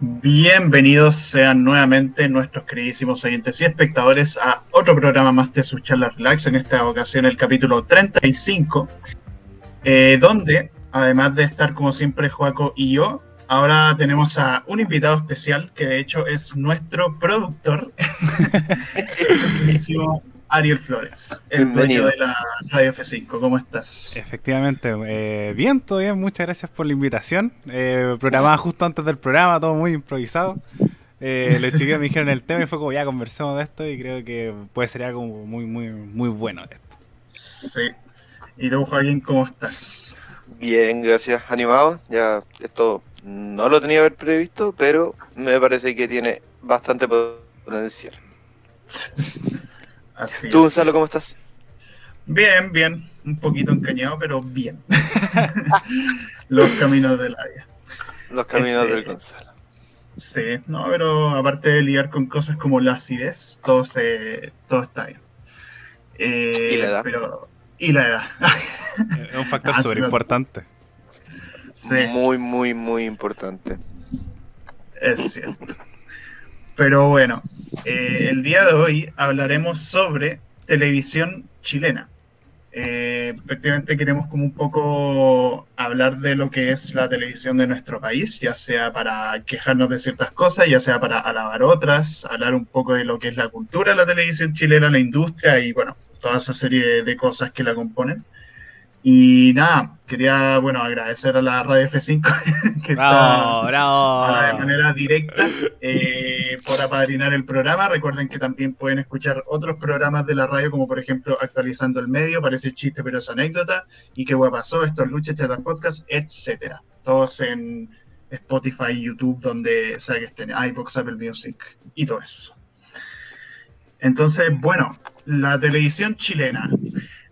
Bienvenidos sean nuevamente nuestros queridísimos oyentes y espectadores a otro programa más de su charla relax, en esta ocasión el capítulo 35, eh, donde además de estar como siempre Joaco y yo, ahora tenemos a un invitado especial que de hecho es nuestro productor, Ariel Flores, el dueño de la Radio F5. ¿Cómo estás? Efectivamente, eh, bien, todo bien. Muchas gracias por la invitación. Eh, programada justo antes del programa, todo muy improvisado. Eh, los chicos me dijeron el tema y fue como ya conversemos de esto y creo que puede ser algo muy, muy, muy bueno esto. Sí. ¿Y tú, Joaquín, cómo estás? Bien, gracias. Animado. Ya esto no lo tenía haber previsto, pero me parece que tiene bastante potencial. ¿Tú, Gonzalo, cómo estás? Bien, bien. Un poquito encañado, pero bien. Los caminos de la vida. Los caminos del este, Gonzalo. Sí, no, pero aparte de lidiar con cosas como la acidez, todo, se, todo está bien. Eh, ¿Y la edad? Pero, y la edad. es un factor ah, súper importante. Sí. Muy, muy, muy importante. Es cierto. Pero bueno, eh, el día de hoy hablaremos sobre televisión chilena. Eh, prácticamente queremos como un poco hablar de lo que es la televisión de nuestro país, ya sea para quejarnos de ciertas cosas, ya sea para alabar otras, hablar un poco de lo que es la cultura de la televisión chilena, la industria y bueno, toda esa serie de cosas que la componen. Y nada, quería, bueno, agradecer a la Radio F5 que está de manera directa eh, por apadrinar el programa. Recuerden que también pueden escuchar otros programas de la radio, como por ejemplo Actualizando el Medio, parece chiste pero es anécdota, y qué guay pasó, esto es Lucha, Chatar Podcast, etcétera. Todos en Spotify, YouTube, donde sea que estén, iVoox, Apple Music y todo eso. Entonces, bueno, la televisión chilena.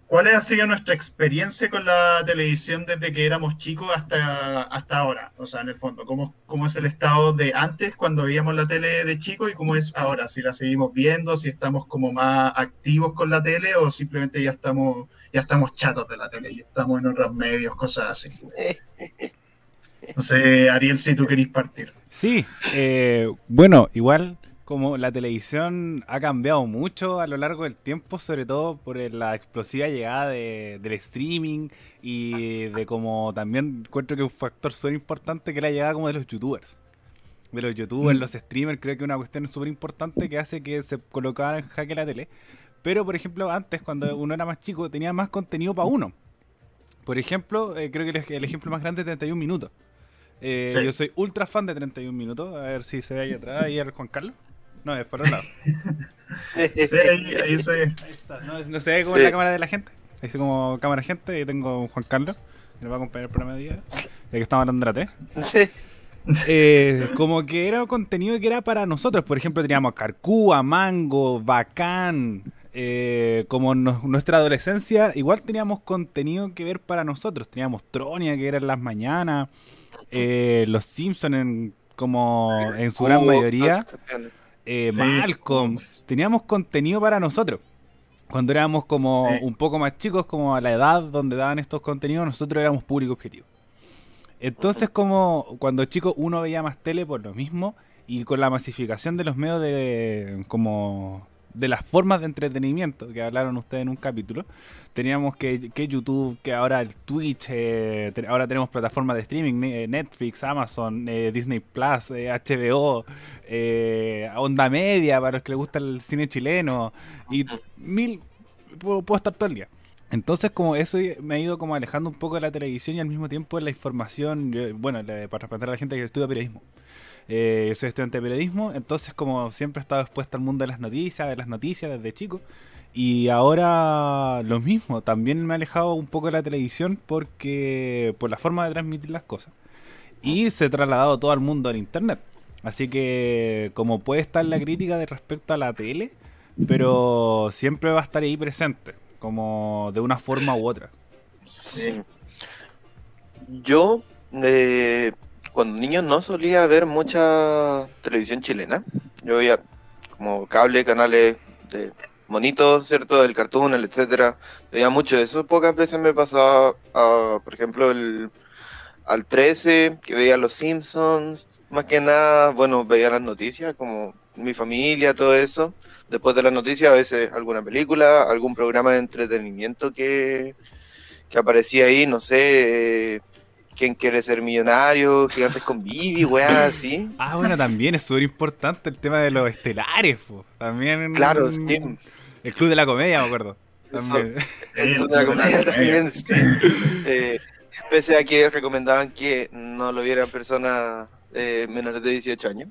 ¿Cuál ha sido nuestra experiencia con la televisión desde que éramos chicos hasta, hasta ahora? O sea, en el fondo, ¿cómo, ¿cómo es el estado de antes cuando veíamos la tele de chicos y cómo es ahora? Si la seguimos viendo, si estamos como más activos con la tele o simplemente ya estamos, ya estamos chatos de la tele y estamos en otros medios, cosas así. No sé, Ariel, si tú querís partir. Sí, eh, bueno, igual como la televisión ha cambiado mucho a lo largo del tiempo, sobre todo por la explosiva llegada del streaming y de como también encuentro que un factor súper importante que es la llegada como de los youtubers. De los youtubers, mm. los streamers, creo que una cuestión súper importante que hace que se colocara en jaque la tele. Pero, por ejemplo, antes, cuando uno era más chico, tenía más contenido para uno. Por ejemplo, eh, creo que el, ejemplo más grande es 31 minutos. Eh, yo soy ultra fan de 31 minutos. A ver si se ve ahí atrás, ahí el Juan Carlos. No, es por un lado. sí, ahí, ahí se ve. está. No, se ve como la cámara de la gente. Ahí se como cámara de gente. Y tengo Juan Carlos, que nos va a acompañar el programa de día. Ya que estamos hablando de la T. Sí. Eh, como que era contenido que era para nosotros. Por ejemplo, teníamos Carcúa, Mango, Bacán. Eh, como nuestra adolescencia, igual teníamos contenido que ver para nosotros. Teníamos Tronia, que era en las mañanas. Eh, los Simpsons, en, como en su gran mayoría eh, Malcolm. Teníamos contenido para nosotros. Cuando éramos como un poco más chicos, como a la edad donde daban estos contenidos, nosotros éramos público objetivo. Entonces, como cuando chicos uno veía más tele por lo mismo, y con la masificación de los medios de como de las formas de entretenimiento que hablaron ustedes en un capítulo. Teníamos que, YouTube, que ahora el Twitch, eh, ahora tenemos plataformas de streaming, eh, Netflix, Amazon, eh, Disney Plus, HBO, Onda Media para los que les gusta el cine chileno y mil, puedo, estar todo el día. Entonces, como eso me ha ido como alejando un poco de la televisión y al mismo tiempo de la información, bueno, para responder a la gente que estudia periodismo. Eh, soy estudiante de periodismo, entonces como siempre he estado expuesto al mundo de las noticias, de las noticias desde chico. Y ahora lo mismo, también me he alejado un poco de la televisión porque por la forma de transmitir las cosas. Y se ha trasladado todo al mundo del internet. Así que como puede estar la crítica de respecto a la tele, pero siempre va a estar ahí presente, como de una forma u otra. Sí. Yo eh, cuando niño no solía ver mucha televisión chilena. Yo veía como cable, canales de monitos, ¿cierto? El cartoon, etcétera. Veía mucho eso. Pocas veces me pasaba, por ejemplo, el, al 13, que veía Los Simpsons. Más que nada, bueno, veía las noticias, como mi familia, todo eso. Después de las noticias, a veces alguna película, algún programa de entretenimiento que, que aparecía ahí, no sé. ¿Quién quiere ser millonario? Gigantes con Vivi, weá, así. Ah, bueno, también es súper importante el tema de los estelares, po. También. Claro, sí. El Club de la Comedia, me acuerdo. También. el Club de la Comedia también, sí. Eh, pese a que recomendaban que no lo vieran personas eh, menores de 18 años,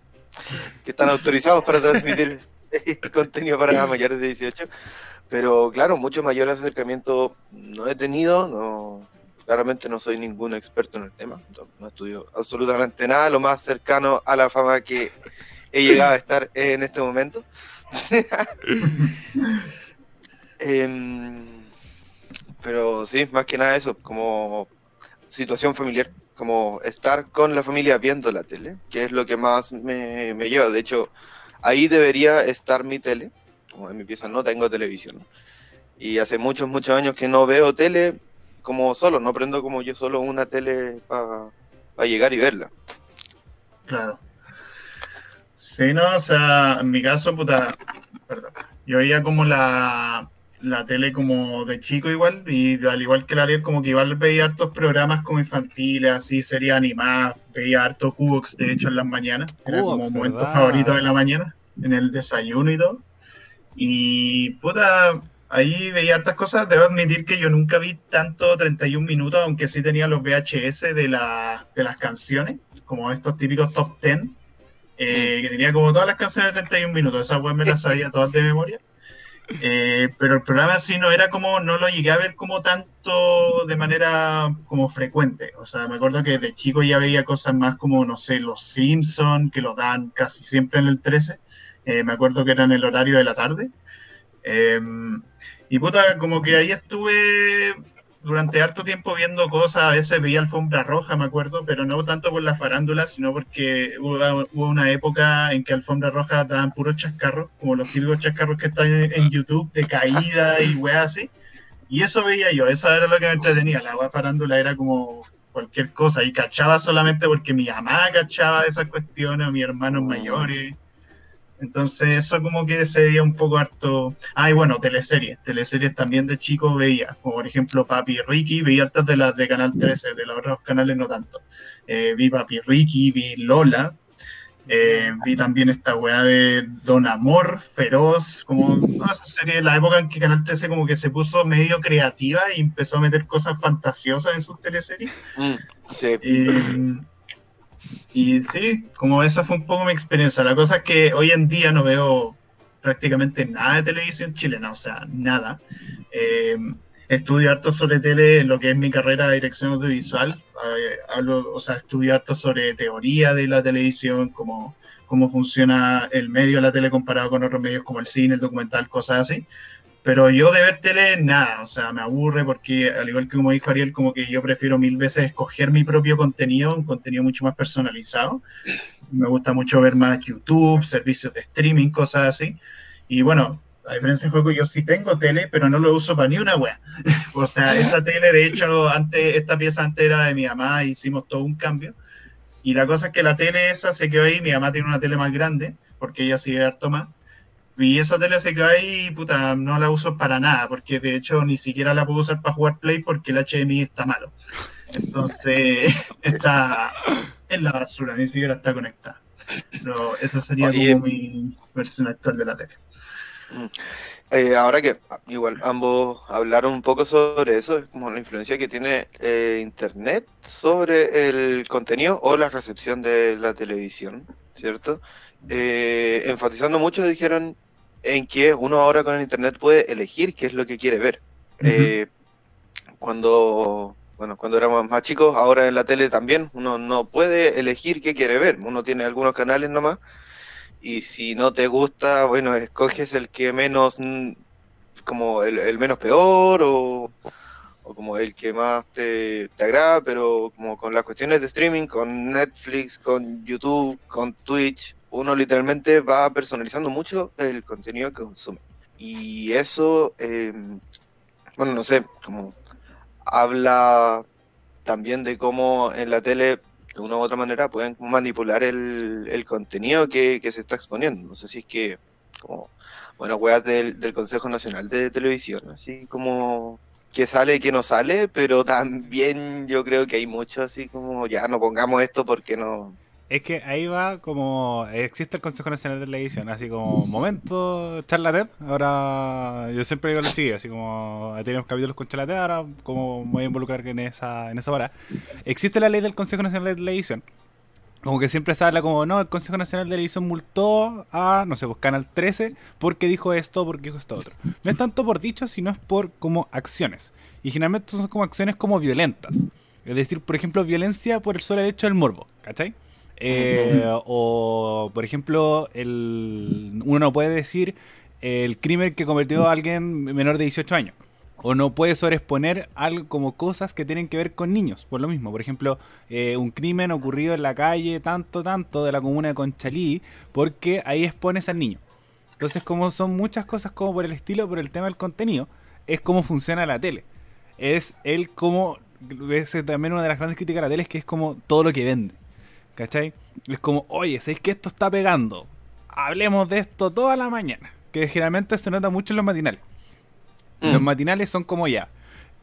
que están autorizados para transmitir contenido para mayores de 18. Pero claro, mucho mayor acercamiento no he tenido, no claramente no soy ningún experto en el tema, no, estudio absolutamente nada, lo más cercano a la fama que he llegado a estar en este momento. Em, pero sí, más que nada eso, como situación familiar, como estar con la familia viendo la tele, que es lo que más me, me lleva. De hecho, ahí debería estar mi tele, como en mi pieza no tengo televisión. Y hace muchos, muchos años que no veo tele, como solo, no prendo como yo solo una tele para llegar y verla. Claro. Sí, no, o sea, en mi caso, puta, perdón, yo veía como la, la tele como de chico igual, y al igual que la Ariel, como que igual veía hartos programas como infantiles, así, sería animada, veía harto Cubox, de hecho, en las mañanas, era como momento favorito de la mañana, en el desayuno y todo. Y puta, Ahí veía hartas cosas. Debo admitir que yo nunca vi tanto 31 minutos, aunque sí tenía los VHS de, de las canciones, como estos típicos top 10, eh, que tenía como todas las canciones de 31 minutos. Esas web me las sabía todas de memoria. Eh, pero el programa sí no era como, no lo llegué a ver como tanto de manera como frecuente. O sea, me acuerdo que de chico ya veía cosas más como, no sé, Los Simpsons, que lo dan casi siempre en el 13. Eh, me acuerdo que era en el horario de la tarde. Em, y puta, como que ahí estuve durante harto tiempo viendo cosas, a veces veía alfombra roja, me acuerdo, pero no tanto por la farándula, sino porque hubo, una época en que alfombra roja daban puros chascarros, como los típicos chascarros que están en, YouTube, de caída y weas así. Y eso veía yo, eso era lo que me entretenía, la wea farándula era como cualquier cosa, y cachaba solamente porque mi mamá cachaba esas cuestiones, mis hermanos oh. mayores. Entonces eso como que se veía un poco harto... Ah, y bueno, teleseries. Teleseries también de chico veía, como por ejemplo Papi Ricky, veía hartas de las de Canal 13, de los otros canales no tanto. Eh, vi Papi Ricky, vi Lola, eh, vi también esta weá de Don Amor, Feroz, como esa serie de la época en que Canal 13 como que se puso medio creativa y empezó a meter cosas fantasiosas en sus teleseries. Mm, sí. Eh, y sí, como esa fue un poco mi experiencia. La cosa es que hoy en día no veo prácticamente nada de televisión chilena, o sea, nada. Eh, estudio harto sobre tele lo que es mi carrera de dirección audiovisual. Eh, hablo, o sea, estudio harto sobre teoría de la televisión, cómo, cómo funciona el medio la tele comparado con otros medios como el cine, el documental, cosas así. Pero yo de ver tele, nada, o sea, me aburre porque, al igual que como dijo Ariel, como que yo prefiero mil veces escoger mi propio contenido, un contenido mucho más personalizado. Me gusta mucho ver más YouTube, servicios de streaming, cosas así. Y bueno, a diferencia de juego, yo sí tengo tele, pero no lo uso para ni una wea. o sea, esa tele, de hecho, antes, esta pieza antes de mi mamá, hicimos todo un cambio. Y la cosa es que la tele esa se quedó ahí, mi mamá tiene una tele más grande, porque ella sigue harto más. Y esa tele se cae y puta, no la uso para nada, porque de hecho ni siquiera la puedo usar para jugar Play porque el HDMI está malo. Entonces está en la basura, ni siquiera está conectada. Pero eso sería como mi versión actual de la tele. Mm. Eh, ahora que ah, igual ambos hablaron un poco sobre eso, como la influencia que tiene eh, Internet sobre el contenido o la recepción de la televisión, ¿cierto? Eh, enfatizando mucho, dijeron en que uno ahora con el internet puede elegir qué es lo que quiere ver. Eh, cuando, bueno, cuando éramos más chicos, ahora en la tele también, uno no puede elegir qué quiere ver. Uno tiene algunos canales nomás. Y si no te gusta, bueno, escoges el que menos, mm, como el, menos peor o, o, como el que más te, te agrada, pero como con las cuestiones de streaming, con Netflix, con YouTube, con Twitch, uno literalmente va personalizando mucho el contenido que consume. Y eso, em, bueno, no sé, como habla también de cómo en la tele, de una u otra manera, pueden manipular el, contenido que, se está exponiendo. No sé si es que, como, bueno, weas del, del Consejo Nacional de Televisión, así como que sale y que no sale, pero también yo creo que hay mucho así como, ya no pongamos esto porque no, es que ahí va como. Existe el Consejo Nacional de Televisión, así como momento charla TED. Ahora, yo siempre digo lo siguiente, así como tenemos capítulos con charla TED, ahora como voy a involucrar en esa, en esa hora. Existe la ley del Consejo Nacional de Televisión. Como que siempre se habla como, no, el Consejo Nacional de Televisión multó a, no sé, pues Canal 13 porque dijo esto, porque dijo esto otro. No es tanto por dicho, sino es por como acciones. Y generalmente son como acciones como violentas. Es decir, por ejemplo, violencia por el solo hecho del morbo, ¿cachai? Eh, o, por ejemplo, el, uno no puede decir el crimen que cometió alguien menor de 18 años. O no puede sobreexponer algo como cosas que tienen que ver con niños, por lo mismo. Por ejemplo, eh, un crimen ocurrido en la calle tanto, tanto de la comuna de Conchalí, porque ahí expones al niño. Entonces, como son muchas cosas como por el estilo, por el tema del contenido, es cómo funciona la tele. Es el cómo, es también una de las grandes críticas de la tele, es que es como todo lo que vende. ¿Cachai? Es como, oye, ¿sabéis que esto está pegando? Hablemos de esto toda la mañana. Que generalmente se nota mucho en los matinales. Mm. Los matinales son como ya.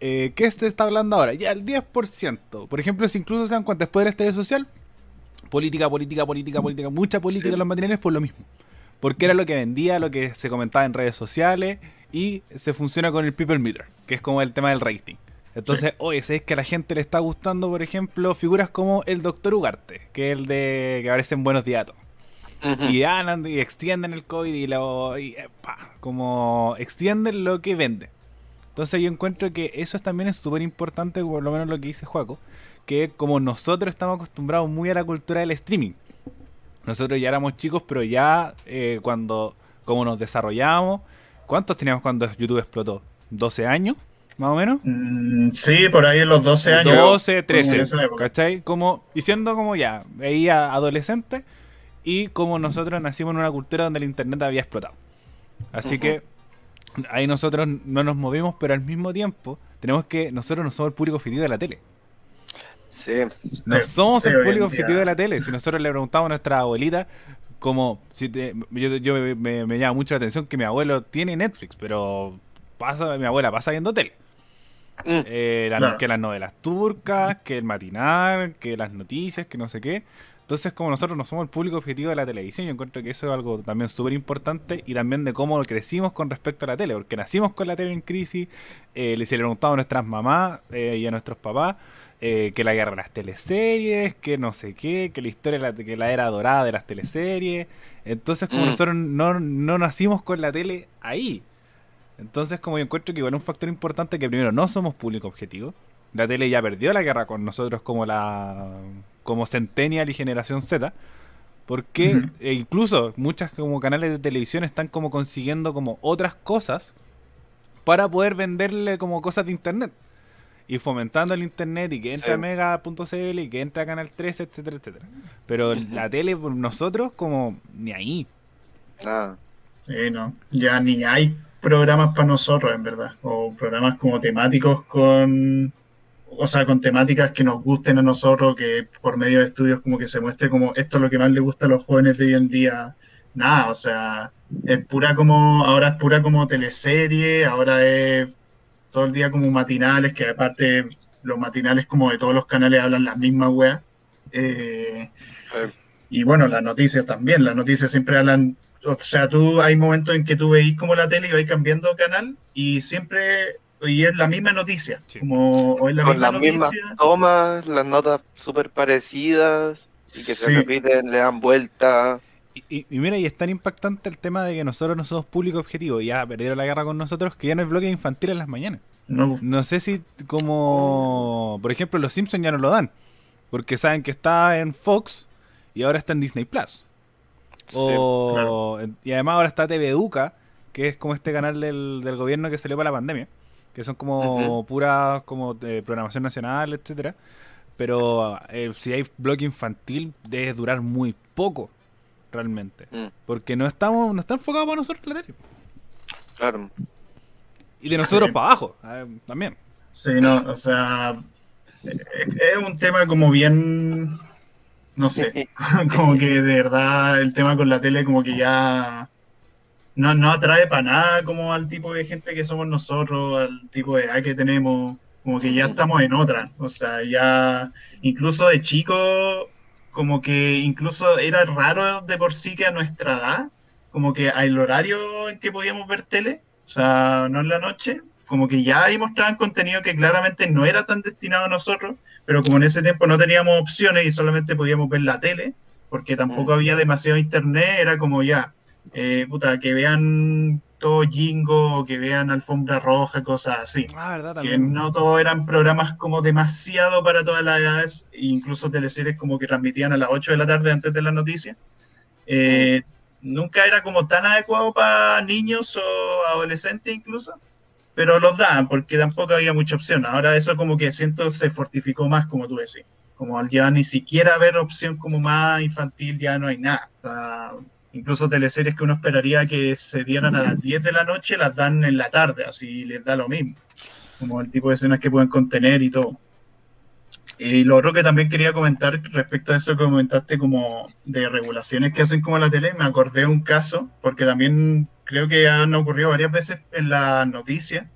Eh, ¿Qué se está hablando ahora? Ya, el 10%. Por ejemplo, si incluso se dan cuenta después del estadio social, política, política, política, política, mucha política en los matinales por lo mismo. Porque era lo que vendía, lo que se comentaba en redes sociales y se funciona con el People Meter, que es como el tema del rating. Entonces, oye, ¿sabes que a la gente le está gustando, por ejemplo, figuras como el Doctor Ugarte, que es el de que aparece en Buenos Días Y andan y extienden el COVID y lo. Y, como extienden lo que venden. Entonces, yo encuentro que eso también es súper importante, por lo menos lo que dice Juaco, que como nosotros estamos acostumbrados muy a la cultura del streaming. Nosotros ya éramos chicos, pero ya eh, cuando, como nos desarrollamos, ¿cuántos teníamos cuando YouTube explotó? ¿12 años? Más o menos. Mm, sí, por ahí en los 12 años. 12, 13, ¿cachai? Como, y siendo como ya, veía adolescente y como nosotros nacimos en una cultura donde el internet había explotado. Así que ahí nosotros no nos movimos, pero al mismo tiempo tenemos que, nosotros no somos el público objetivo de la tele. Sí. No somos el público objetivo de la tele. Si nosotros le preguntamos a nuestra abuelita, como, si yo, me, me, llama mucho la atención que mi abuelo tiene Netflix, pero pasa, mi abuela pasa viendo tele. Mm. Eh, que las novelas turcas, que el matinal, que las noticias, que no sé qué. Entonces, como nosotros no somos el público objetivo de la televisión, yo encuentro que eso es algo también súper importante y también de cómo crecimos con respecto a la tele, porque nacimos con la tele en crisis, eh, le preguntado a nuestras mamás eh, y a nuestros papás eh, que la guerra de las teleseries, que no sé qué, que la historia, la, que la era dorada de las teleseries. Entonces, como mm. nosotros no, no nacimos con la tele ahí, entonces, como yo encuentro que igual un factor importante que primero no somos público objetivo. La tele ya perdió la guerra con nosotros como la como Centennial y Generación Z. Porque e incluso muchas como canales de televisión están como consiguiendo como otras cosas para poder venderle como cosas de internet. Y fomentando el internet y que entre a mega.cl y que entre a Canal 13, etcétera, etcétera. Pero la tele por nosotros como ni ahí. Ah. no, ya ni hay programas para nosotros, en verdad, o programas como temáticos con, o sea, con temáticas que nos gusten a nosotros, que por medio de estudios como que se muestre como esto es lo que más le gusta a los jóvenes de hoy en día. Nada, o sea, es pura como, ahora es pura como teleserie, ahora es todo el día como matinales, que aparte los matinales como de todos los canales hablan las mismas weas. Eh, y bueno, las noticias también, las noticias siempre hablan o sea, tú hay momentos en que tú veis como la tele y vais cambiando canal y siempre y es la misma noticia. Como, Con las mismas tomas, las notas súper parecidas y que se repiten, le dan vuelta. Y, mira, y es tan impactante el tema de que nosotros no somos público objetivo. Ya perdieron la guerra con nosotros que ya no hay bloque infantil en las mañanas. No. no sé si como, por ejemplo, los Simpsons ya no lo dan. Porque saben que está en Fox y ahora está en Disney Plus. O, Y además ahora está TV Educa, que es como este canal del, gobierno que salió para la pandemia, que son como puras como de programación nacional, etcétera. Pero eh, si hay blog infantil, debe durar muy poco, realmente. Mm. Porque no estamos, no está enfocado para nosotros la tele. Claro. Y de nosotros para abajo, eh, también. Sí, no, o sea, es un tema como bien, no sé, como que de verdad el tema con la tele como que ya no, no atrae para nada como al tipo de gente que somos nosotros, al tipo de edad que tenemos, como que ya estamos en otra, o sea, ya incluso de chico, como que incluso era raro de por sí que a nuestra edad, como que al horario en que podíamos ver tele, o sea, no en la noche, como que ya ahí mostraban contenido que claramente no era tan destinado a nosotros, pero como en ese tiempo no teníamos opciones y solamente podíamos ver la tele, porque tampoco mm. había demasiado internet, era como ya, eh, puta, que vean todo Jingo, que vean Alfombra Roja, cosas así. Ah, verdad, Que no todos eran programas como demasiado para todas las edades, incluso teleseries como que transmitían a las 8 de la tarde antes de la noticia. Eh, mm. nunca era como tan adecuado para niños o adolescentes incluso pero los daban porque tampoco había mucha opción. Ahora eso como que siento se fortificó más, como tú decís. Como al ya ni siquiera haber opción como más infantil, ya no hay nada. incluso teleseries que uno esperaría que se dieran a las 10 de la noche, las dan en la tarde, así les da lo mismo. Como el tipo de escenas que pueden contener y todo. Y lo otro que también quería comentar respecto a eso que comentaste como de regulaciones que hacen como la tele, me acordé de un caso, porque también creo que han ocurrido varias veces en la noticia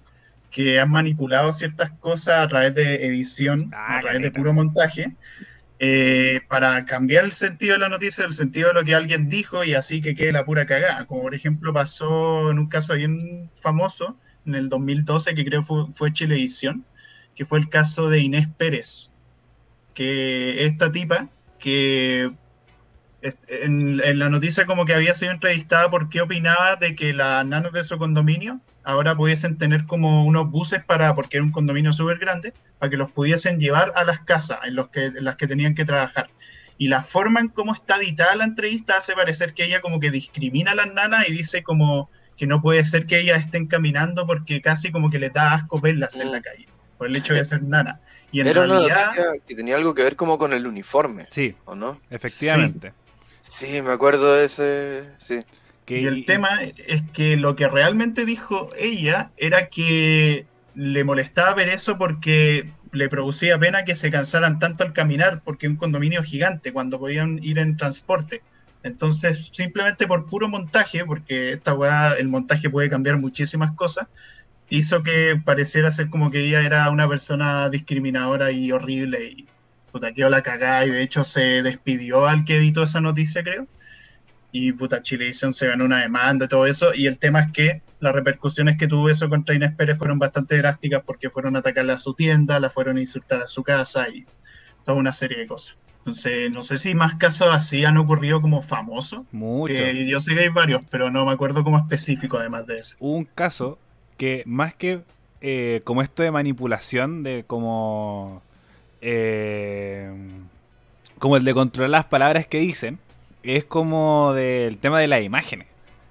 que han manipulado ciertas cosas a través de edición, ah, a través de puro montaje, eh, para cambiar el sentido de la noticia, el sentido de lo que alguien dijo y así que quede la pura cagada. Como por ejemplo pasó en un caso bien famoso en el 2012, que creo fue, fue Chilevisión, que fue el caso de Inés Pérez, que esta tipa que en, la noticia como que había sido entrevistada por qué opinaba de que las nanos de su condominio ahora pudiesen tener como unos buses para, porque era un condominio súper grande, para que los pudiesen llevar a las casas en, los que, las que tenían que trabajar. Y la forma en cómo está editada la entrevista hace parecer que ella como que discrimina a las nanas y dice como que no puede ser que ellas estén caminando porque casi como que le da asco verlas en la mm. calle, por el hecho de ser nana. Y en Era realidad... que tenía algo que ver como con el uniforme. Sí, ¿o no? Efectivamente. Sí, me acuerdo de ese, sí. y el tema es que lo que realmente dijo ella era que le molestaba ver eso porque le producía pena que se cansaran tanto al caminar, porque un condominio gigante cuando podían ir en transporte. Entonces, simplemente por puro montaje, porque esta weá, el montaje puede cambiar muchísimas cosas, hizo que pareciera ser como que ella era una persona discriminadora y horrible y puta, quedó la cagada y de hecho se despidió al que editó esa noticia, creo. Y puta, Chilevisión se ganó una demanda y todo eso. Y el tema es que las repercusiones que tuvo eso contra Inés Pérez fueron bastante drásticas porque fueron a atacarla a su tienda, la fueron a insultar a su casa y toda una serie de cosas. Entonces, no sé si más casos así han ocurrido como famosos. Mucho. yo sé que hay varios, pero no me acuerdo como específico además de eso. Un caso que más que eh, como esto de manipulación, de como eh, como el de controlar las palabras que dicen, es como del tema de las imágenes.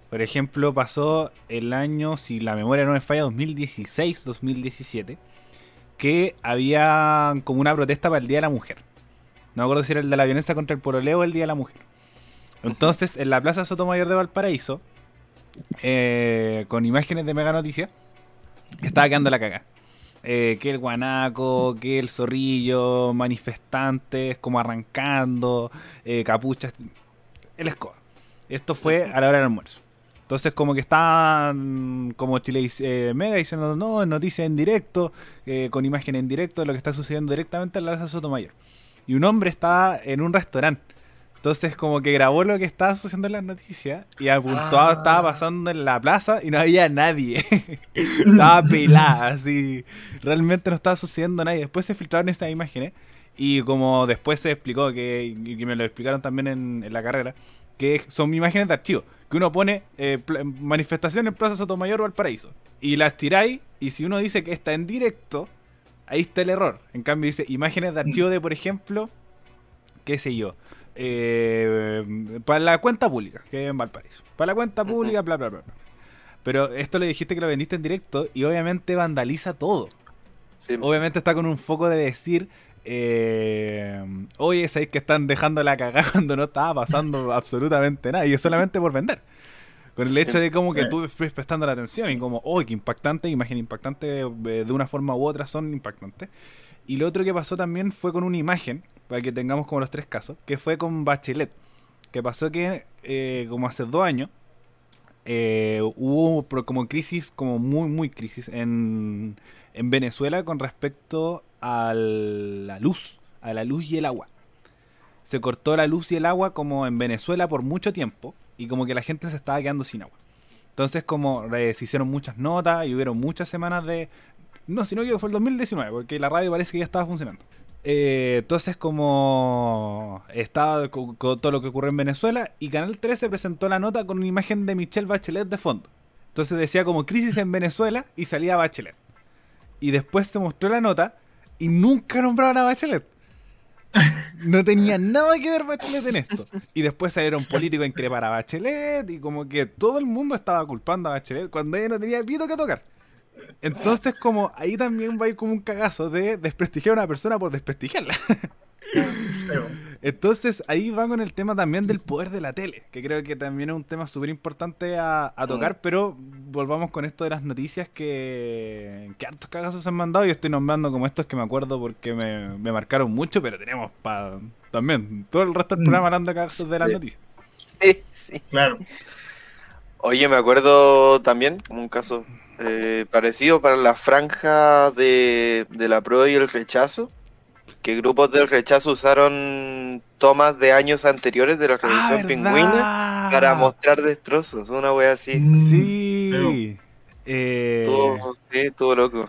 Por ejemplo, pasó el año, si la memoria no me falla, 2016-2017, que había como una protesta para el Día de la Mujer. No me acuerdo si era el de la violencia contra el poroleo o el Día de la Mujer. Entonces, en la Plaza Sotomayor de Valparaíso, eh, con imágenes de Mega Noticia, estaba quedando la caga. Eh, que el guanaco, que el zorrillo, manifestantes como arrancando, eh, capuchas, el escoba. Esto fue a la hora del almuerzo. Entonces como que estaban como Chile eh, Mega diciendo, no, noticia en directo, con imagen en directo de lo que está sucediendo directamente en la Plaza Sotomayor. Y un hombre estaba en un restaurante entonces como que grabó lo que estaba sucediendo en las noticias y apuntó, ah. estaba pasando en la plaza y no había nadie. estaba pelada, así. Realmente no estaba sucediendo nadie. Después se filtraron esas imágenes y como después se explicó, que, y me lo explicaron también en, la carrera, que son imágenes de archivo. Que uno pone eh, manifestación en Plaza Sotomayor o Valparaíso. Y las tiráis y si uno dice que está en directo, ahí está el error. En cambio dice imágenes de archivo de, por ejemplo, qué sé yo, eh, para la cuenta pública, que es en Valparaíso. Para la cuenta pública, bla, bla, bla, Pero esto le dijiste que lo vendiste en directo y obviamente vandaliza todo. Obviamente está con un foco de decir, eh, oye, sabéis que están dejando la cagada cuando no estaba pasando absolutamente nada y es solamente por vender. Con el hecho de como que tú estés prestando la atención y como, oh, qué impactante, imagen impactante, eh, de una forma u otra son impactantes. Y lo otro que pasó también fue con una imagen, para que tengamos como los tres casos, que fue con Bachelet. Que pasó que, eh, como hace dos años, eh, hubo como crisis, como muy, muy crisis en, en Venezuela con respecto a la luz, a la luz y el agua. Se cortó la luz y el agua como en Venezuela por mucho tiempo y como que la gente se estaba quedando sin agua. Entonces como se hicieron muchas notas y hubieron muchas semanas de... No, sino que fue el 2019, porque la radio parece que ya estaba funcionando. Eh, entonces, como estaba con, todo lo que ocurrió en Venezuela, y Canal 13 presentó la nota con una imagen de Michelle Bachelet de fondo. Entonces decía como crisis en Venezuela y salía Bachelet. Y después se mostró la nota y nunca nombraron a Bachelet. No tenía nada que ver Bachelet en esto. Y después salieron políticos en crepar a Bachelet y como que todo el mundo estaba culpando a Bachelet cuando ella no tenía pito que tocar. Entonces, como ahí también va a ir como un cagazo de desprestigiar a una persona por desprestigiarla. Entonces, ahí va con el tema también del poder de la tele, que creo que también es un tema súper importante a, tocar, mm. pero volvamos con esto de las noticias que, que hartos cagazos se han mandado. Yo estoy nombrando como estos que me acuerdo porque me, marcaron mucho, pero tenemos para también todo el resto del mm. programa hablando de cagazos de las noticias. Sí, sí. Claro. Oye, me acuerdo también, como un caso eh, parecido para la franja de, la prueba y el rechazo, que grupos del rechazo usaron tomas de años anteriores de la Revolución ah, Pingüina para mostrar destrozos, una wea así. Mm, sí. Eh... sí, todo loco.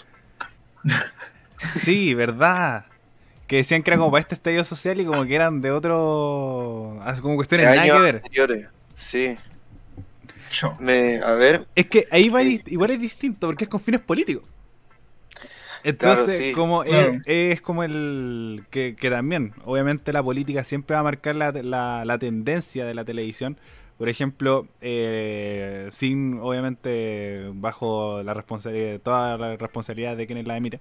Sí, verdad. Que decían que era como para este estadio social y como que eran de otro. Como cuestiones nada que ver. Anteriores. Sí a ver. Es que ahí va igual es distinto porque es con fines políticos. Entonces, como es, como el que, también, obviamente la política siempre va a marcar la, tendencia de la televisión. Por ejemplo, eh, sin, obviamente, bajo la responsabilidad, toda la responsabilidad de quienes la emite,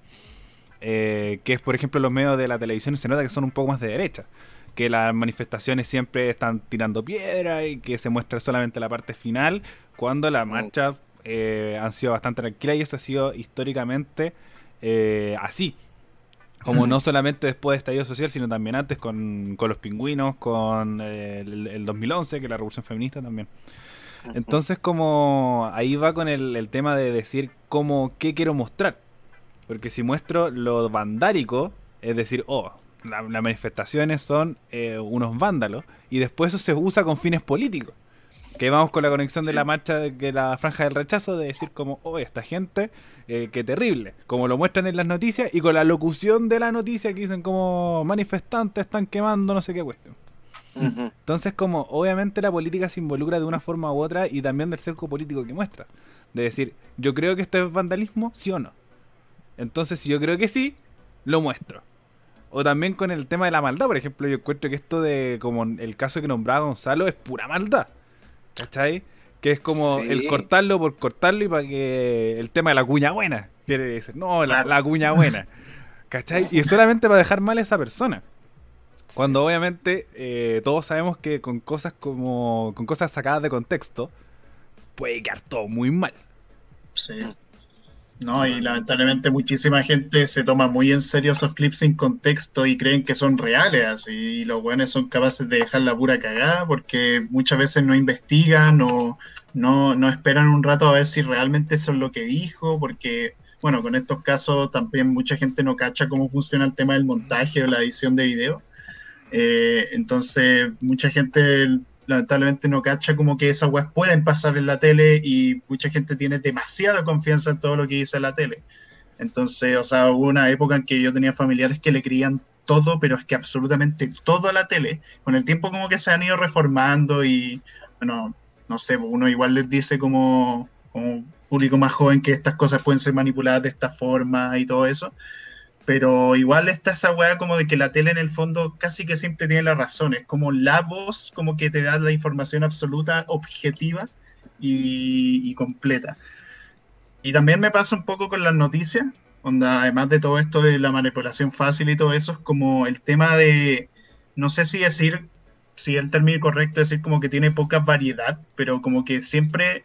eh, que es, por ejemplo, los medios de la televisión se nota que son un poco más de derecha que las manifestaciones siempre están tirando piedra y que se muestra solamente la parte final, cuando la mm. marcha eh, han sido bastante tranquila y eso ha sido históricamente eh, así. Como no solamente después de estallido social, sino también antes con, los pingüinos, con eh, el, 2011, que la revolución feminista también. Entonces, como ahí va con el, el tema de decir cómo, qué quiero mostrar. Porque si muestro lo vandárico, es decir, oh, las manifestaciones son eh, unos vándalos y después eso se usa con fines políticos. Que vamos con la conexión de la marcha de la franja del rechazo de decir como, oh, esta gente, eh, qué terrible, como lo muestran en las noticias y con la locución de la noticia que dicen como manifestantes están quemando no sé qué cuestión. Entonces como obviamente la política se involucra de una forma u otra y también del sesgo político que muestra. De decir, yo creo que esto es vandalismo, sí o no. Entonces si yo creo que sí, lo muestro. O también con el tema de la maldad, por ejemplo, yo encuentro que esto de, como el caso que nombraba Gonzalo, es pura maldad. ¿Cachai? Que es como el cortarlo por cortarlo y para que el tema de la cuña buena, quiere decir, no, la, cuña buena. ¿Cachai? Y solamente para dejar mal a esa persona. Cuando obviamente eh, todos sabemos que con cosas como. con cosas sacadas de contexto, puede quedar todo muy mal. Sí. No, y lamentablemente muchísima gente se toma muy en serio esos clips sin contexto y creen que son reales, y los buenos son capaces de dejar la pura cagada porque muchas veces no investigan o no, no esperan un rato a ver si realmente eso es lo que dijo, porque, bueno, con estos casos también mucha gente no cacha cómo funciona el tema del montaje o la edición de video. Eh, entonces, mucha gente lamentablemente no cacha como que esas weas pueden pasar en la tele y mucha gente tiene demasiada confianza en todo lo que dice la tele. Entonces, o sea, hubo una época en que yo tenía familiares que le creían todo, pero es que absolutamente todo a la tele. Con el tiempo como que se han ido reformando y, bueno, no sé, uno igual les dice como, como público más joven que estas cosas pueden ser manipuladas de esta forma y todo eso pero igual está esa weá como de que la tele en el fondo casi que siempre tiene la razón, es como la voz como que te da la información absoluta, objetiva y, completa. Y también me pasa un poco con las noticias, donde además de todo esto de la manipulación fácil y todo eso, es como el tema de, no sé si decir si el término correcto es decir como que tiene poca variedad, pero como que siempre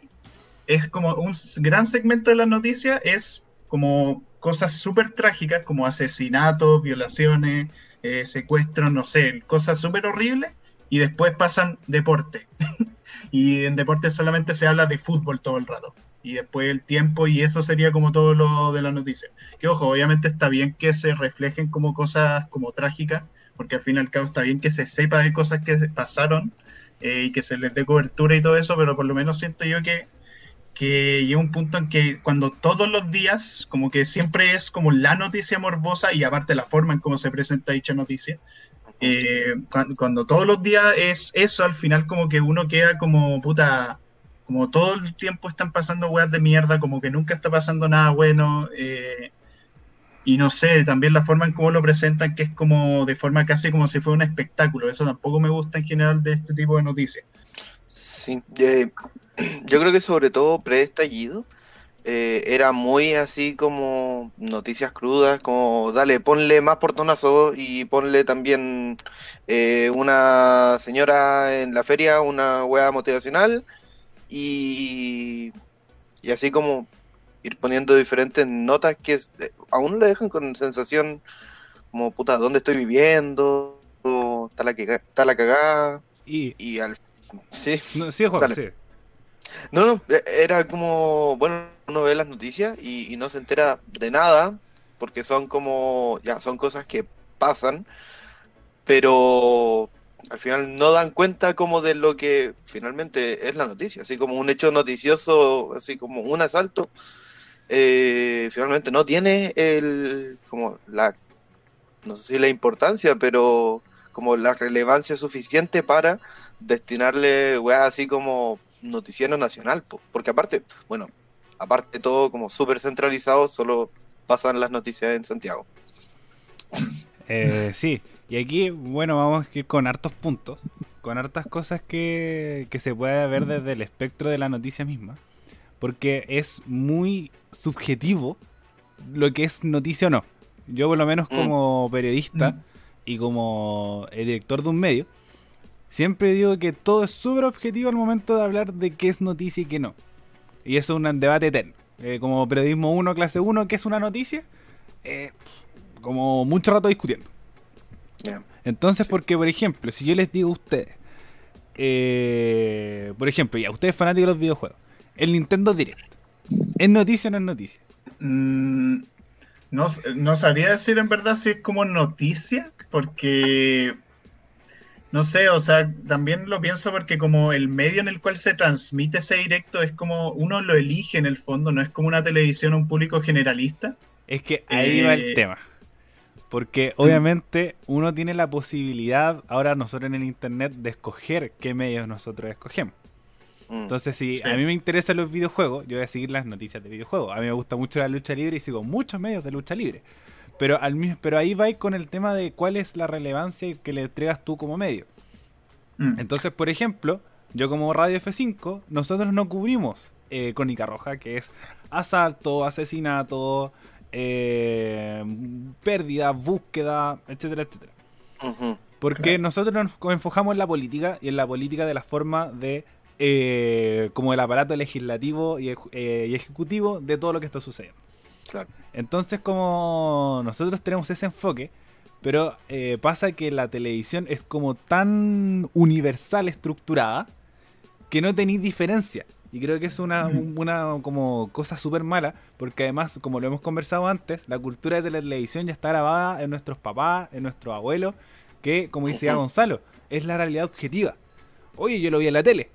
es como un gran segmento de la noticia es como cosas súper trágicas como asesinatos, violaciones, eh, secuestros, no sé, cosas súper horribles y después pasan deporte. y en deporte solamente se habla de fútbol todo el rato. Y después el tiempo y eso sería como todo lo de la noticia. Que ojo, obviamente está bien que se reflejen como cosas como trágicas, porque al fin y al cabo está bien que se sepa de cosas que pasaron eh, y que se les dé cobertura y todo eso, pero por lo menos siento yo que que llega un punto en que cuando todos los días, como que siempre es como la noticia morbosa y aparte la forma en cómo se presenta dicha noticia, eh, cuando, todos los días es eso, al final como que uno queda como puta, como todo el tiempo están pasando weas de mierda, como que nunca está pasando nada bueno. Eh, y no sé, también la forma en cómo lo presentan, que es como de forma casi como si fuera un espectáculo. Eso tampoco me gusta en general de este tipo de noticias. Sí, eh, yo creo que sobre todo pre-estallido eh, era muy así como noticias crudas, como dale, ponle más portonazo y ponle también eh, una señora en la feria, una wea motivacional y, y así como ir poniendo diferentes notas que eh, aún le dejan con sensación como puta, ¿dónde estoy viviendo? Está la, que, está la cagada. Y, y al... Sí, no, sí, Juan, sí. No, no, e, era como, bueno, uno ve las noticias y, no se entera de nada, porque son como, ya, son cosas que pasan, pero al final no dan cuenta como de lo que finalmente es la noticia, así como un hecho noticioso, así como un asalto, eh, finalmente no tiene el, como la, no sé si la importancia, pero como la relevancia suficiente para destinarle, weá, así como noticiero nacional, porque aparte, bueno, aparte todo como súper centralizado, solo pasan las noticias en Santiago. Eh, sí, y aquí, bueno, vamos a ir con hartos puntos, con hartas cosas que, que se puede ver desde el espectro de la noticia misma, porque es muy subjetivo lo que es noticia o no. Yo por lo menos mm. como periodista mm. y como eh, director de un medio, Siempre digo que todo es súper objetivo al momento de hablar de qué es noticia y qué no. Y eso es un debate eterno. Eh, como periodismo 1, clase 1, ¿qué es una noticia? Eh, como mucho rato discutiendo. Entonces, porque, por ejemplo, si yo les digo a ustedes, eh, por ejemplo, ya, ustedes fanáticos de los videojuegos, el Nintendo Direct, ¿es noticia o no es noticia? Mm, no, no sabría decir en verdad si es como noticia, porque no sé, o sea, también lo pienso porque como el medio en el cual se transmite ese directo es como uno lo elige en el fondo, no es como una televisión a un público generalista. Es que ahí va el eh, tema. Porque obviamente uno tiene la posibilidad, ahora nosotros en el internet, de escoger qué medios nosotros escogemos. Mm, Entonces, si a mí me interesan los videojuegos, yo voy a seguir las noticias de videojuegos. A mí me gusta mucho la lucha libre y sigo muchos medios de lucha libre. Pero, al, pero ahí va con el tema de cuál es la relevancia que le entregas tú como medio. Mm. Entonces, por ejemplo, yo como Radio F5, nosotros no cubrimos eh, Cónica Roja, que es asalto, asesinato, eh, pérdida, búsqueda, etcétera, etcétera. Porque nosotros nos enfocamos en la política y en la política de la forma de eh, como el aparato legislativo y, y, ejecutivo de todo lo que está sucediendo. Entonces, como nosotros tenemos ese enfoque, pero eh, pasa que la televisión es como tan universal estructurada que no tenéis diferencia. Y creo que es una, una como cosa súper mala, porque además, como lo hemos conversado antes, la cultura de la televisión ya está grabada en nuestros papás, en nuestros abuelos, que, como decía Gonzalo, es la realidad objetiva. Oye, yo lo vi en la tele.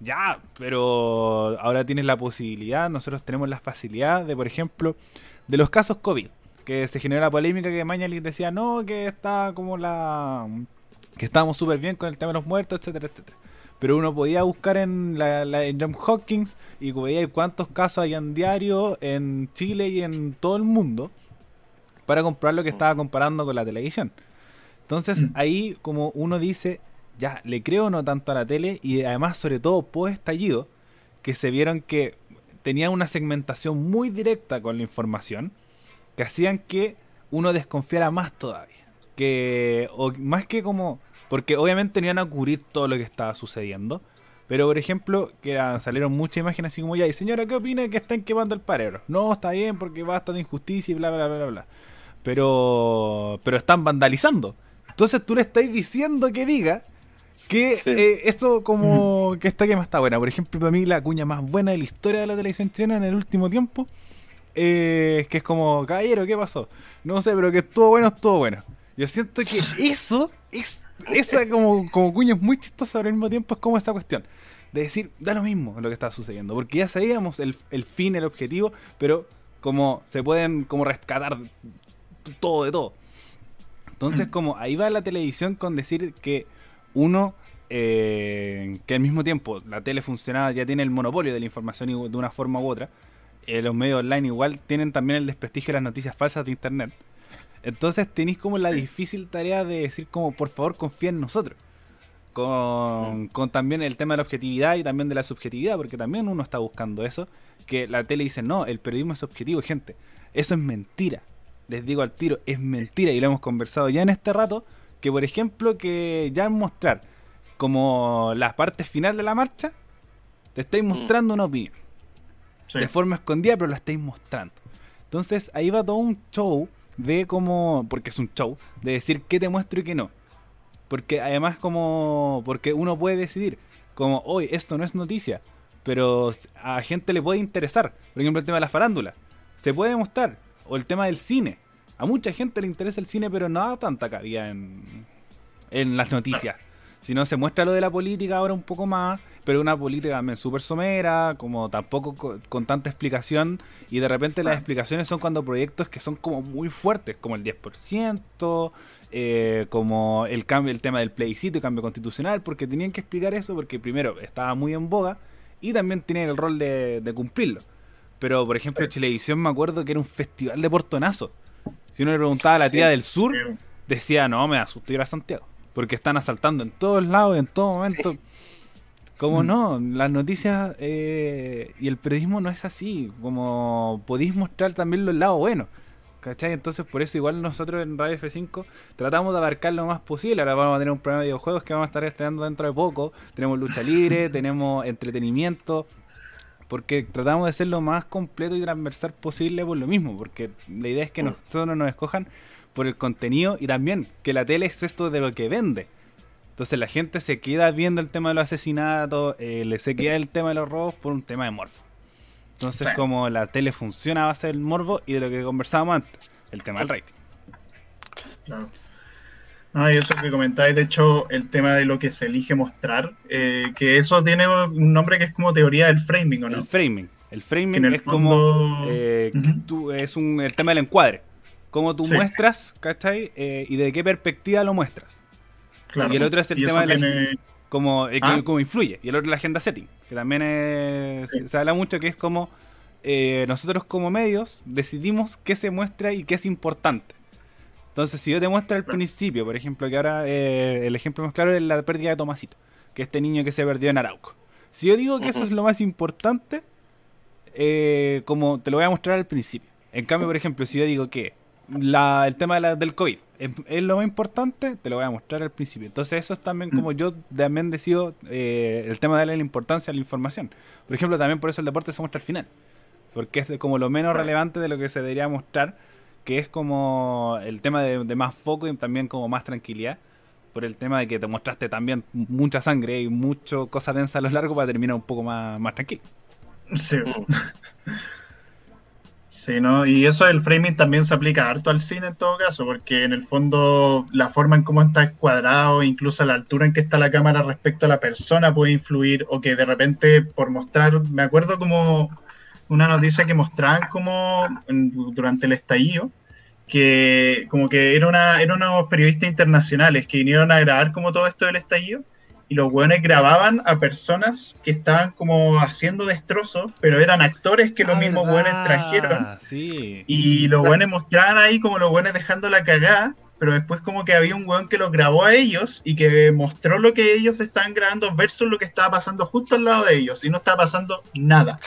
Ya, pero ahora tienes la posibilidad, nosotros tenemos la facilidad de, por ejemplo, de los casos COVID, que se generó la polémica que Mañalich decía, no, que está como la... que estábamos súper bien con el tema de los muertos, etcétera, etcétera. Pero uno podía buscar en, la, la en John Hopkins y veía cuántos casos hay en diario en Chile y en todo el mundo para comprobar lo que estaba comparando con la televisión. Entonces mm. ahí como uno dice, ya le creo no tanto a la tele y además sobre todo post estallido que se vieron que tenía una segmentación muy directa con la información que hacían que uno desconfiara más todavía. Que, más que como, Porque obviamente no iban a cubrir todo lo que estaba sucediendo. Pero, por ejemplo, que salieron muchas imágenes así como ya, y señora, ¿qué opina que están quemando el parero? No, está bien porque basta de injusticia y bla, bla, bla, bla, bla. Pero, pero están vandalizando. Entonces tú le estás diciendo que diga que eh, esto como que esta quema está buena. Por ejemplo, para mí la cuña más buena de la historia de la televisión chilena en el último tiempo eh, que es como, caballero, ¿qué pasó? No sé, pero que estuvo bueno, estuvo bueno. Yo siento que eso, es, esa como, como cuña es muy chistosa, pero al mismo tiempo es como esa cuestión. De decir, da lo mismo lo que está sucediendo. Porque ya sabíamos el, el fin, el objetivo, pero como se pueden como rescatar todo de todo. Entonces, mm. como ahí va la televisión con decir que uno, eh, que al mismo tiempo la tele funcionaba, ya tiene el monopolio de la información de una forma u otra. Eh, los medios online igual tienen también el desprestigio de las noticias falsas de internet. Entonces tenéis como la difícil tarea de decir como por favor confía en nosotros. Con, con, también el tema de la objetividad y también de la subjetividad, porque también uno está buscando eso, que la tele dice, no, el periodismo es objetivo, gente, eso es mentira. Les digo al tiro, es mentira y lo hemos conversado ya en este rato, que por ejemplo que ya mostrar como la parte final de la marcha, te estáis mm. mostrando una opinión de forma escondida, pero la estáis mostrando. Entonces ahí va todo un show de cómo, porque es un show, de decir qué te muestro y qué no. Porque además como, porque uno puede decidir, como, hoy esto no es noticia, pero a gente le puede interesar. Por ejemplo, el tema de la farándula. Se puede mostrar. O el tema del cine. A mucha gente le interesa el cine, pero no da tanta cabida en, en las noticias. Si no, se muestra lo de la política ahora un poco más, pero una política también súper somera, como tampoco con, tanta explicación, y de repente las explicaciones son cuando proyectos que son como muy fuertes, como el 10%, eh, como el cambio, el tema del plebiscito y cambio constitucional, porque tenían que explicar eso, porque primero estaba muy en boga, y también tienen el rol de, cumplirlo. Pero, por ejemplo, Chilevisión me acuerdo que era un festival de portonazo. Si uno le preguntaba a la tía del sur, decía, no, me asustó ir a Santiago. Porque están asaltando en todos lados, en todo momento. Como mm. no, las noticias eh, y el periodismo no es así. Como podéis mostrar también los lados buenos. ¿Cachai? Entonces por eso igual nosotros en Radio F5 tratamos de abarcar lo más posible. Ahora vamos a tener un programa de videojuegos que vamos a estar estrenando dentro de poco. Tenemos lucha libre, tenemos entretenimiento. Porque tratamos de ser lo más completo y transversal posible por lo mismo. Porque la idea es que mm. nosotros no nos escojan por el contenido y también que la tele es esto de lo que vende. Entonces la gente se queda viendo el tema de los asesinatos, eh, le se queda el tema de los robos por un tema de morbo. Entonces como la tele funciona a base del morbo y de lo que conversábamos antes, el tema del rating. Claro. No, y eso que comentáis, de hecho, el tema de lo que se elige mostrar, eh, que eso tiene un nombre que es como teoría del framing, ¿o no? El framing. El framing es como. Eh, es un, el tema del encuadre cómo tú muestras, ¿cachai? Eh, y de qué perspectiva lo muestras. y el otro es el tema de la, como, eh, ¿Ah? cómo influye. Y el otro es la agenda setting, que también se habla mucho que es como nosotros como medios decidimos qué se muestra y qué es importante. Entonces, si yo te muestro al principio, por ejemplo, que ahora el ejemplo más claro es la pérdida de Tomasito, que es este niño que se perdió en Arauco. Si yo digo que eso es lo más importante, como te lo voy a mostrar al principio. En cambio, por ejemplo, si yo digo que el tema del COVID. Es, lo más importante, te lo voy a mostrar al principio. Entonces eso es también como mm. yo también decido eh, el tema de la importancia a la información. Por ejemplo, también por eso el deporte se muestra al final. Porque es como lo menos relevante de lo que se debería mostrar, que es como el tema de, más foco y también como más tranquilidad. Por el tema de que te mostraste también mucha sangre y mucho cosa densa a lo largo para terminar un poco más, más tranquilo. Sí. Sí, ¿no? Y eso del framing también se aplica harto al cine en todo caso, porque en el fondo la forma en cómo está encuadrado, incluso la altura en que está la cámara respecto a la persona puede influir, o que de repente por mostrar, me acuerdo como una noticia que mostraban como durante el estallido, que como que era una, eran unos periodistas internacionales que vinieron a grabar como todo esto del estallido y los buenos grababan a personas que estaban como haciendo destrozos, pero eran actores que los ah, mismos buenos trajeron. Y los buenos mostraban ahí como los buenos dejando la cagada, pero después como que había un weón que los grabó a ellos y que mostró lo que ellos estaban grabando versus lo que estaba pasando justo al lado de ellos y no estaba pasando nada.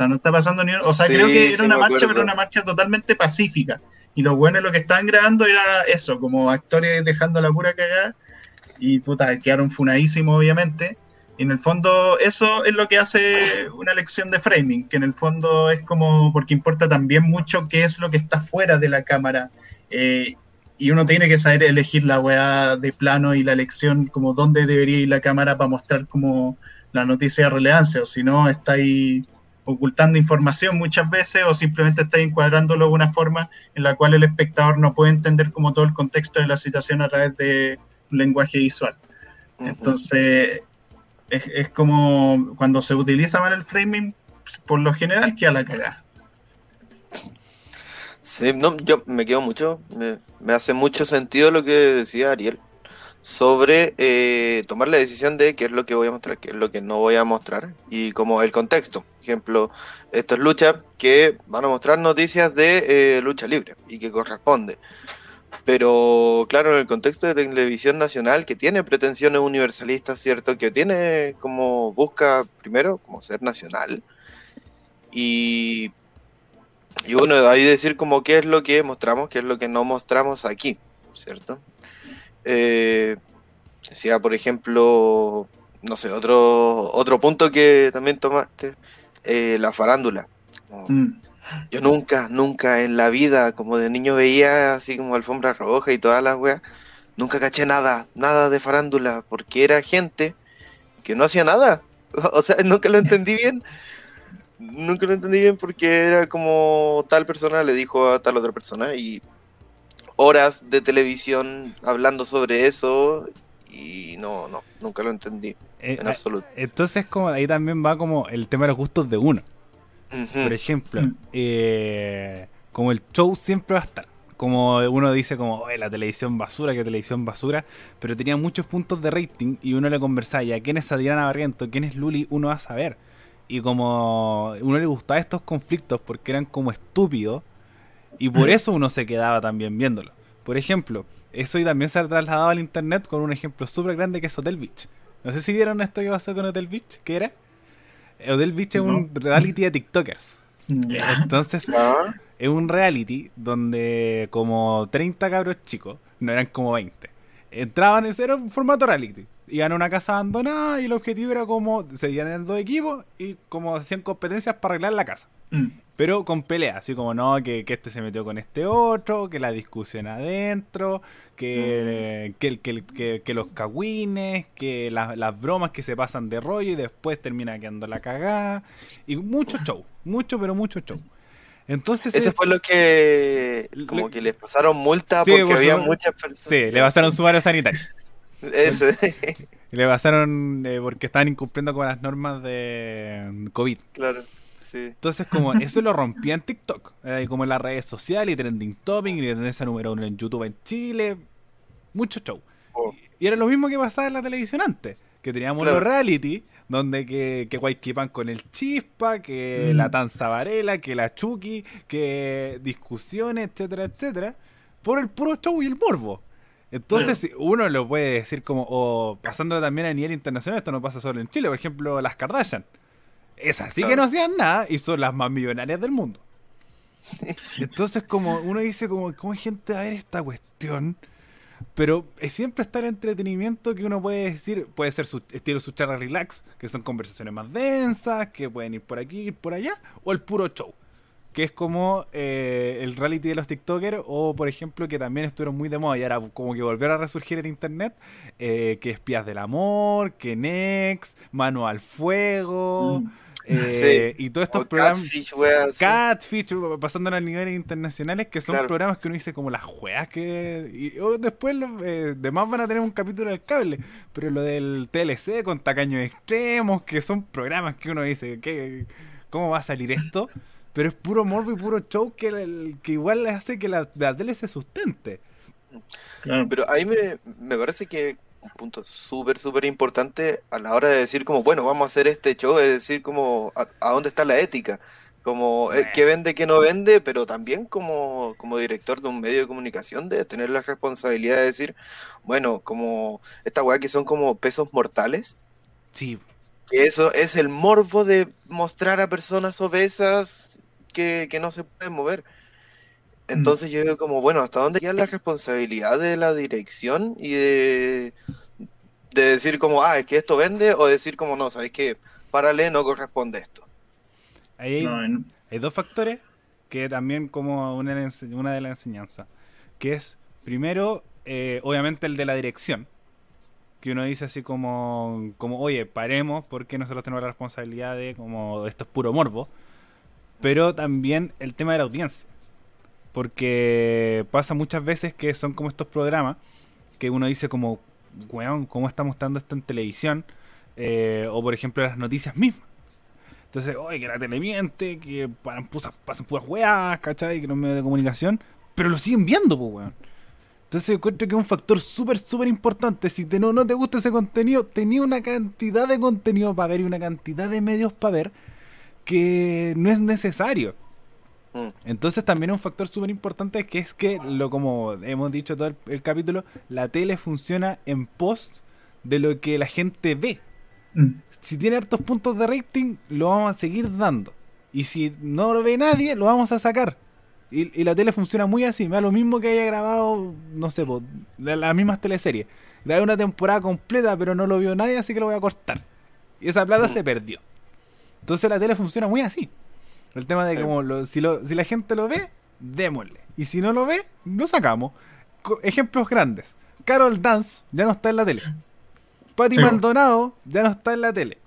O sea, no está pasando ni... O sea, creo que era una marcha, pero una marcha totalmente pacífica. Y los buenos lo que estaban grabando era eso, como actores dejando la pura cagada y puta, quedaron funadísimos obviamente. Y en el fondo eso es lo que hace una lección de framing, que en el fondo es como, porque importa también mucho qué es lo que está fuera de la cámara. Eh, y uno tiene que saber elegir la weá de plano y la lección como dónde debería ir la cámara para mostrar como la noticia de relevancia, o si no está ahí ocultando información muchas veces o simplemente está encuadrándolo de una forma en la cual el espectador no puede entender como todo el contexto de la situación a través de un lenguaje visual. Entonces, es, como cuando se utiliza mal el framing, por lo general queda la cagada. Sí, no, yo me quedo mucho, me, me hace mucho sentido lo que decía Ariel sobre eh, tomar la decisión de qué es lo que voy a mostrar, qué es lo que no voy a mostrar y como el contexto. Por ejemplo, esto es lucha que van a mostrar noticias de eh, lucha libre y que corresponde. Pero claro, en el contexto de televisión nacional que tiene pretensiones universalistas, ¿cierto? Que tiene como busca primero como ser nacional y, y bueno, ahí decir como qué es lo que mostramos, qué es lo que no mostramos aquí, ¿cierto? Eh, decía, por ejemplo, no sé, otro, otro punto que también tomaste, eh, la farándula. Mm. Yo nunca, nunca en la vida, como de niño veía así como alfombra roja y todas las weas, nunca caché nada, nada de farándula, porque era gente que no hacía nada. O sea, nunca lo entendí bien. Nunca lo entendí bien porque era como tal persona le dijo a tal otra persona y horas de televisión hablando sobre eso y no, no, nunca lo entendí eh, en absoluto. Entonces como ahí también va como el tema de los gustos de uno. Por ejemplo, eh, como el show siempre va a estar. Como uno dice como, la televisión basura, que televisión basura, pero tenía muchos puntos de rating y uno le conversaba, ¿y a quién es Adriana Barriento? ¿Quién es Luli? Uno va a saber. Y como uno le gustaba estos conflictos porque eran como estúpidos, y por eso uno se quedaba también viéndolo. Por ejemplo, eso y también se ha trasladado al internet con un ejemplo súper grande que es Hotel Beach. No sé si vieron esto que pasó con Hotel Beach, ¿qué era? Hotel Beach es un reality de TikTokers. Entonces, es un reality donde como 30 cabros chicos, no eran como 20, entraban, era un formato reality. Iban a una casa abandonada y el objetivo era como se en dos equipos y como hacían competencias para arreglar la casa. Mm. Pero con pelea, así como no, que, este se metió con este otro, que la discusión adentro, que, mm. que, los cagüines, que las bromas que se pasan de rollo y después termina quedando la cagada. Y mucho show, mucho, pero mucho show. Entonces, Eso fue lo que. Como que les pasaron multa porque pues, había muchas personas. Sí, le pasaron sumario sanitario. Ese. le pasaron eh, porque estaban incumpliendo con las normas de COVID. Claro. Entonces, como eso lo rompía en TikTok, eh, como en las redes sociales y trending topping y tendencia número uno en YouTube en Chile. Mucho show. Oh. Y era lo mismo que pasaba en la televisión antes. Que teníamos los reality, donde que, que con el chispa, que mm. la Tanza Varela, que la Chucky, que discusiones, etcétera, etcétera, por el puro show y el morbo. Entonces, uno lo puede decir como, o pasándolo también a nivel internacional, esto no pasa solo en Chile, por ejemplo, las Kardashian. Es así que no hacían nada y son las más millonarias del mundo. Entonces, como uno dice, como, ¿cómo hay gente a ver esta cuestión? Pero es siempre está el entretenimiento que uno puede decir, puede ser su estilo su charla relax, que son conversaciones más densas, que pueden ir por aquí, ir por allá, o el puro show, que es como eh, el reality de los TikTokers, o por ejemplo, que también estuvieron muy de moda y ahora como que volvieron a resurgir en internet, eh, que Espías del Amor, que Next, Mano al Fuego. Mm. Eh, y todos estos programas. Catfish, pasando a niveles internacionales, que son programas que uno dice como las juegas que. Y después los eh, demás van a tener un capítulo del cable. Pero lo del TLC con tacaños extremos, que son programas que uno dice, ¿qué, ¿cómo va a salir esto? Pero es puro morbo y puro show que, que igual hace que la, la tele se sustente. Pero ahí me, me parece que un punto súper, súper importante a la hora de decir como, bueno, vamos a hacer este show, es decir, como, a, dónde está la ética, como, eh, qué vende, qué no vende, pero también como, como director de un medio de comunicación de tener la responsabilidad de decir, bueno, como, esta weá que son como pesos mortales. Sí. eso es el morbo de mostrar a personas obesas que, que no se pueden mover. Entonces yo digo como, bueno, ¿hasta dónde queda la responsabilidad de la dirección y de, de decir como, ah, es que esto vende, o decir como, no, sabéis que Parale no corresponde esto? Ahí hay, dos factores que también como una, una de las enseñanzas, que es, primero, eh, obviamente el de la dirección, que uno dice así como, como, oye, paremos porque nosotros tenemos la responsabilidad de como esto es puro morbo, pero también el tema de la audiencia, porque pasa muchas veces que son como estos programas que uno dice como, weón, ¿cómo estamos dando esto en televisión? Eh, o por ejemplo las noticias mismas. Entonces, oye, que la tele miente, que pasan, pasan puras weas, ¿cachai? Que no es medio de comunicación, pero lo siguen viendo, pues, weón. Entonces encuentro que es un factor súper, súper importante. Si te, no, no te gusta ese contenido, tenía una cantidad de contenido para ver y una cantidad de medios para ver que no es necesario. Mm. Entonces también un factor súper importante que es que, lo como hemos dicho todo el, capítulo, la tele funciona en post de lo que la gente ve. Mm. Si tiene hartos puntos de rating, lo vamos a seguir dando. Y si no lo ve nadie, lo vamos a sacar. Y, la tele funciona muy así. Me da lo mismo que haya grabado, no sé, de las mismas teleseries. Grabé una temporada completa, pero no lo vio nadie, así que lo voy a cortar. Y esa plata se perdió. Entonces la tele funciona muy así. El tema de como si, si la gente lo ve, démosle. Y si no lo ve, lo sacamos. ejemplos grandes. Carol Dance ya no está en la tele. Patti Maldonado ya no está en la tele.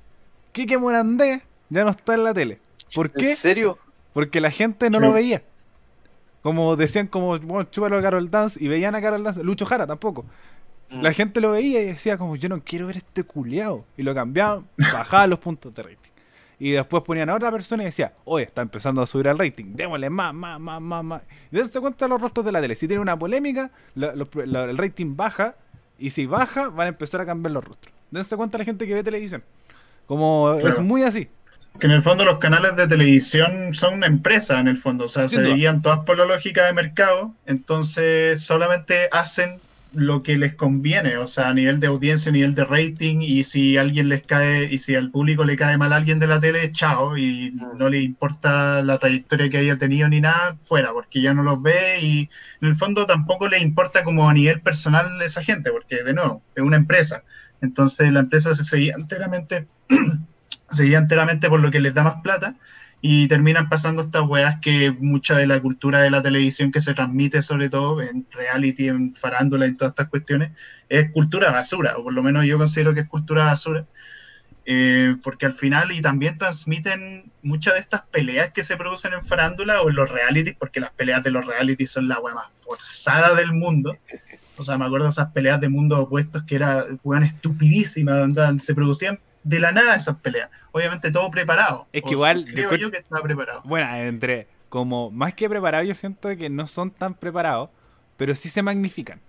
Quique Morandé ya no está en la tele. ¿Por qué? ¿En serio? Porque la gente no lo veía. Como decían, como, bueno, chúpalo a Carol Dance y veían a Carol Dance, Lucho Jara tampoco. La mm. gente lo veía y decía, como, yo no quiero ver este culeado. Y lo cambiaban, bajaban los puntos de rating. Y después ponían a otra persona y decía, oye, está empezando a subir el rating, démosle más, más, más, más, más. Y se cuenta los rostros de la tele. Si tiene una polémica, el rating baja. Y si baja, van a empezar a cambiar los rostros. Dense cuenta la gente que ve televisión. Como es muy así. Que en el fondo los canales de televisión son una empresa, en el fondo, o sea, se guían todas por la lógica de mercado, entonces solamente hacen lo que les conviene, o sea, a nivel de audiencia, a nivel de rating, y si alguien les cae, y si al público le cae mal a alguien de la tele, chao, y mm. no le importa la trayectoria que haya tenido ni nada, fuera, porque ya no los ve, y en el fondo tampoco le importa como a nivel personal esa gente, porque de nuevo, es una empresa, entonces la empresa se seguía enteramente se guía enteramente por lo que les da más plata y terminan pasando estas weas que mucha de la cultura de la televisión que se transmite, sobre todo en reality, en farándula, en todas estas cuestiones, es cultura basura, o por lo menos yo considero que es cultura basura, eh, porque al final y también transmiten muchas de estas peleas que se producen en farándula o en los realities, porque las peleas de los realities son la wea más forzada del mundo. O sea, me acuerdo de esas peleas de mundos opuestos que eran estupidísimas, se producían de la nada esas peleas. Obviamente todo preparado. Es que igual. Creo yo, que estaba preparado. Bueno, entre. Como más que preparado, yo siento que no son tan preparados, pero sí se magnifican.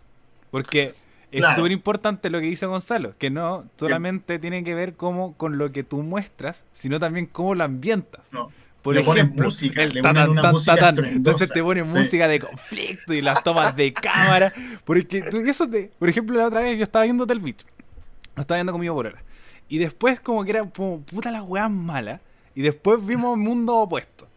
Porque es súper importante lo que dice Gonzalo, que no solamente tiene que ver como con lo que tú muestras, sino también cómo lo ambientas. Por ejemplo, música, el Entonces te pone música de conflicto y las tomas de cámara. Porque tú, eso te, por ejemplo, la otra vez yo estaba viendo Telvich. Lo estaba viendo conmigo por ahora. Y después como que era como puta la weá mala. Y después vimos mundo opuesto.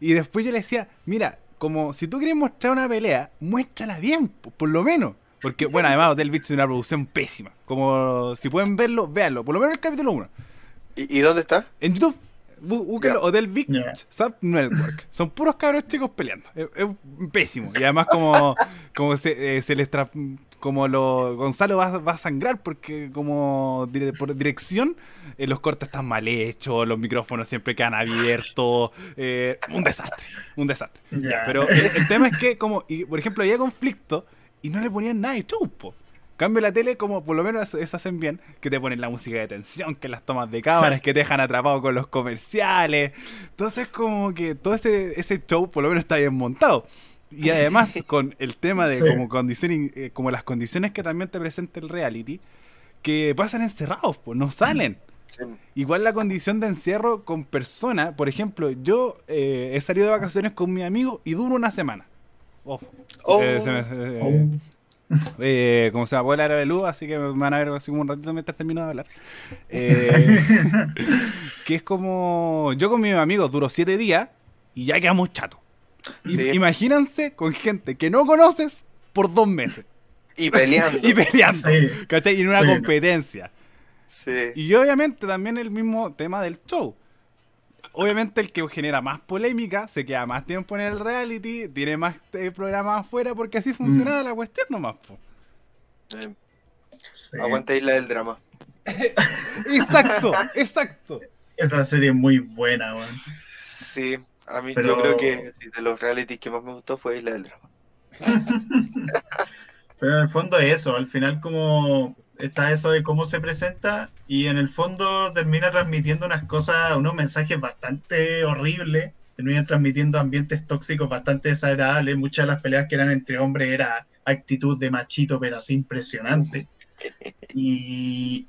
Y después yo le decía, mira, como si tú quieres mostrar una pelea, muéstrala bien, por lo menos. Porque, bueno, además Hotel Beach es una producción pésima. Como si pueden verlo, véanlo. Por lo menos el capítulo 1. ¿Y, dónde está? En YouTube. Búsquelo, Hotel Beach Sub Network. Son puros cabros chicos peleando. Es, pésimo. Y además como, como se, eh, se les tra como lo Gonzalo va, va, a sangrar porque como por dirección eh, los cortes están mal hechos, los micrófonos siempre quedan abiertos, eh, un desastre, un desastre. Pero el, tema es que como, y, por ejemplo, había conflicto y no le ponían nada de chupo. Cambio la tele, como por lo menos eso, hacen bien, que te ponen la música de tensión, que las tomas de cámaras, que te dejan atrapado con los comerciales. Entonces, como que todo ese, ese show por lo menos está bien montado. Y además, con el tema de como condiciones, eh, como las condiciones que también te presenta el reality, que pasan encerrados, pues no salen. Igual la condición de encierro con personas, por ejemplo, yo eh, he salido de vacaciones con mi amigo y duro una semana. Oh. Eh, oh. como se me puede hablar de luz, así que me van a ver así como un ratito mientras termino de hablar. que es como. Yo con mi amigo duro siete días y ya quedamos chatos. Imagínense con gente que no conoces por dos meses. Y peleando. y peleando. ¿Cachai? Y en una competencia. Sí. Y obviamente también el mismo tema del show. Obviamente el que genera más polémica se queda más tiempo en el reality, tiene más eh, programas afuera, porque así funciona mm. la cuestión nomás. Po. Aguanta Isla del Drama. exacto, exacto. Esa serie es muy buena, man. Sí, a mí yo creo que de los realities que más me gustó fue Isla del Drama. Pero en el fondo es eso, al final como está eso de cómo se presenta y en el fondo termina transmitiendo unas cosas, unos mensajes bastante horribles, termina transmitiendo ambientes tóxicos bastante desagradables, muchas de las peleas que eran entre hombres era actitud de machito, pero así impresionante. Y,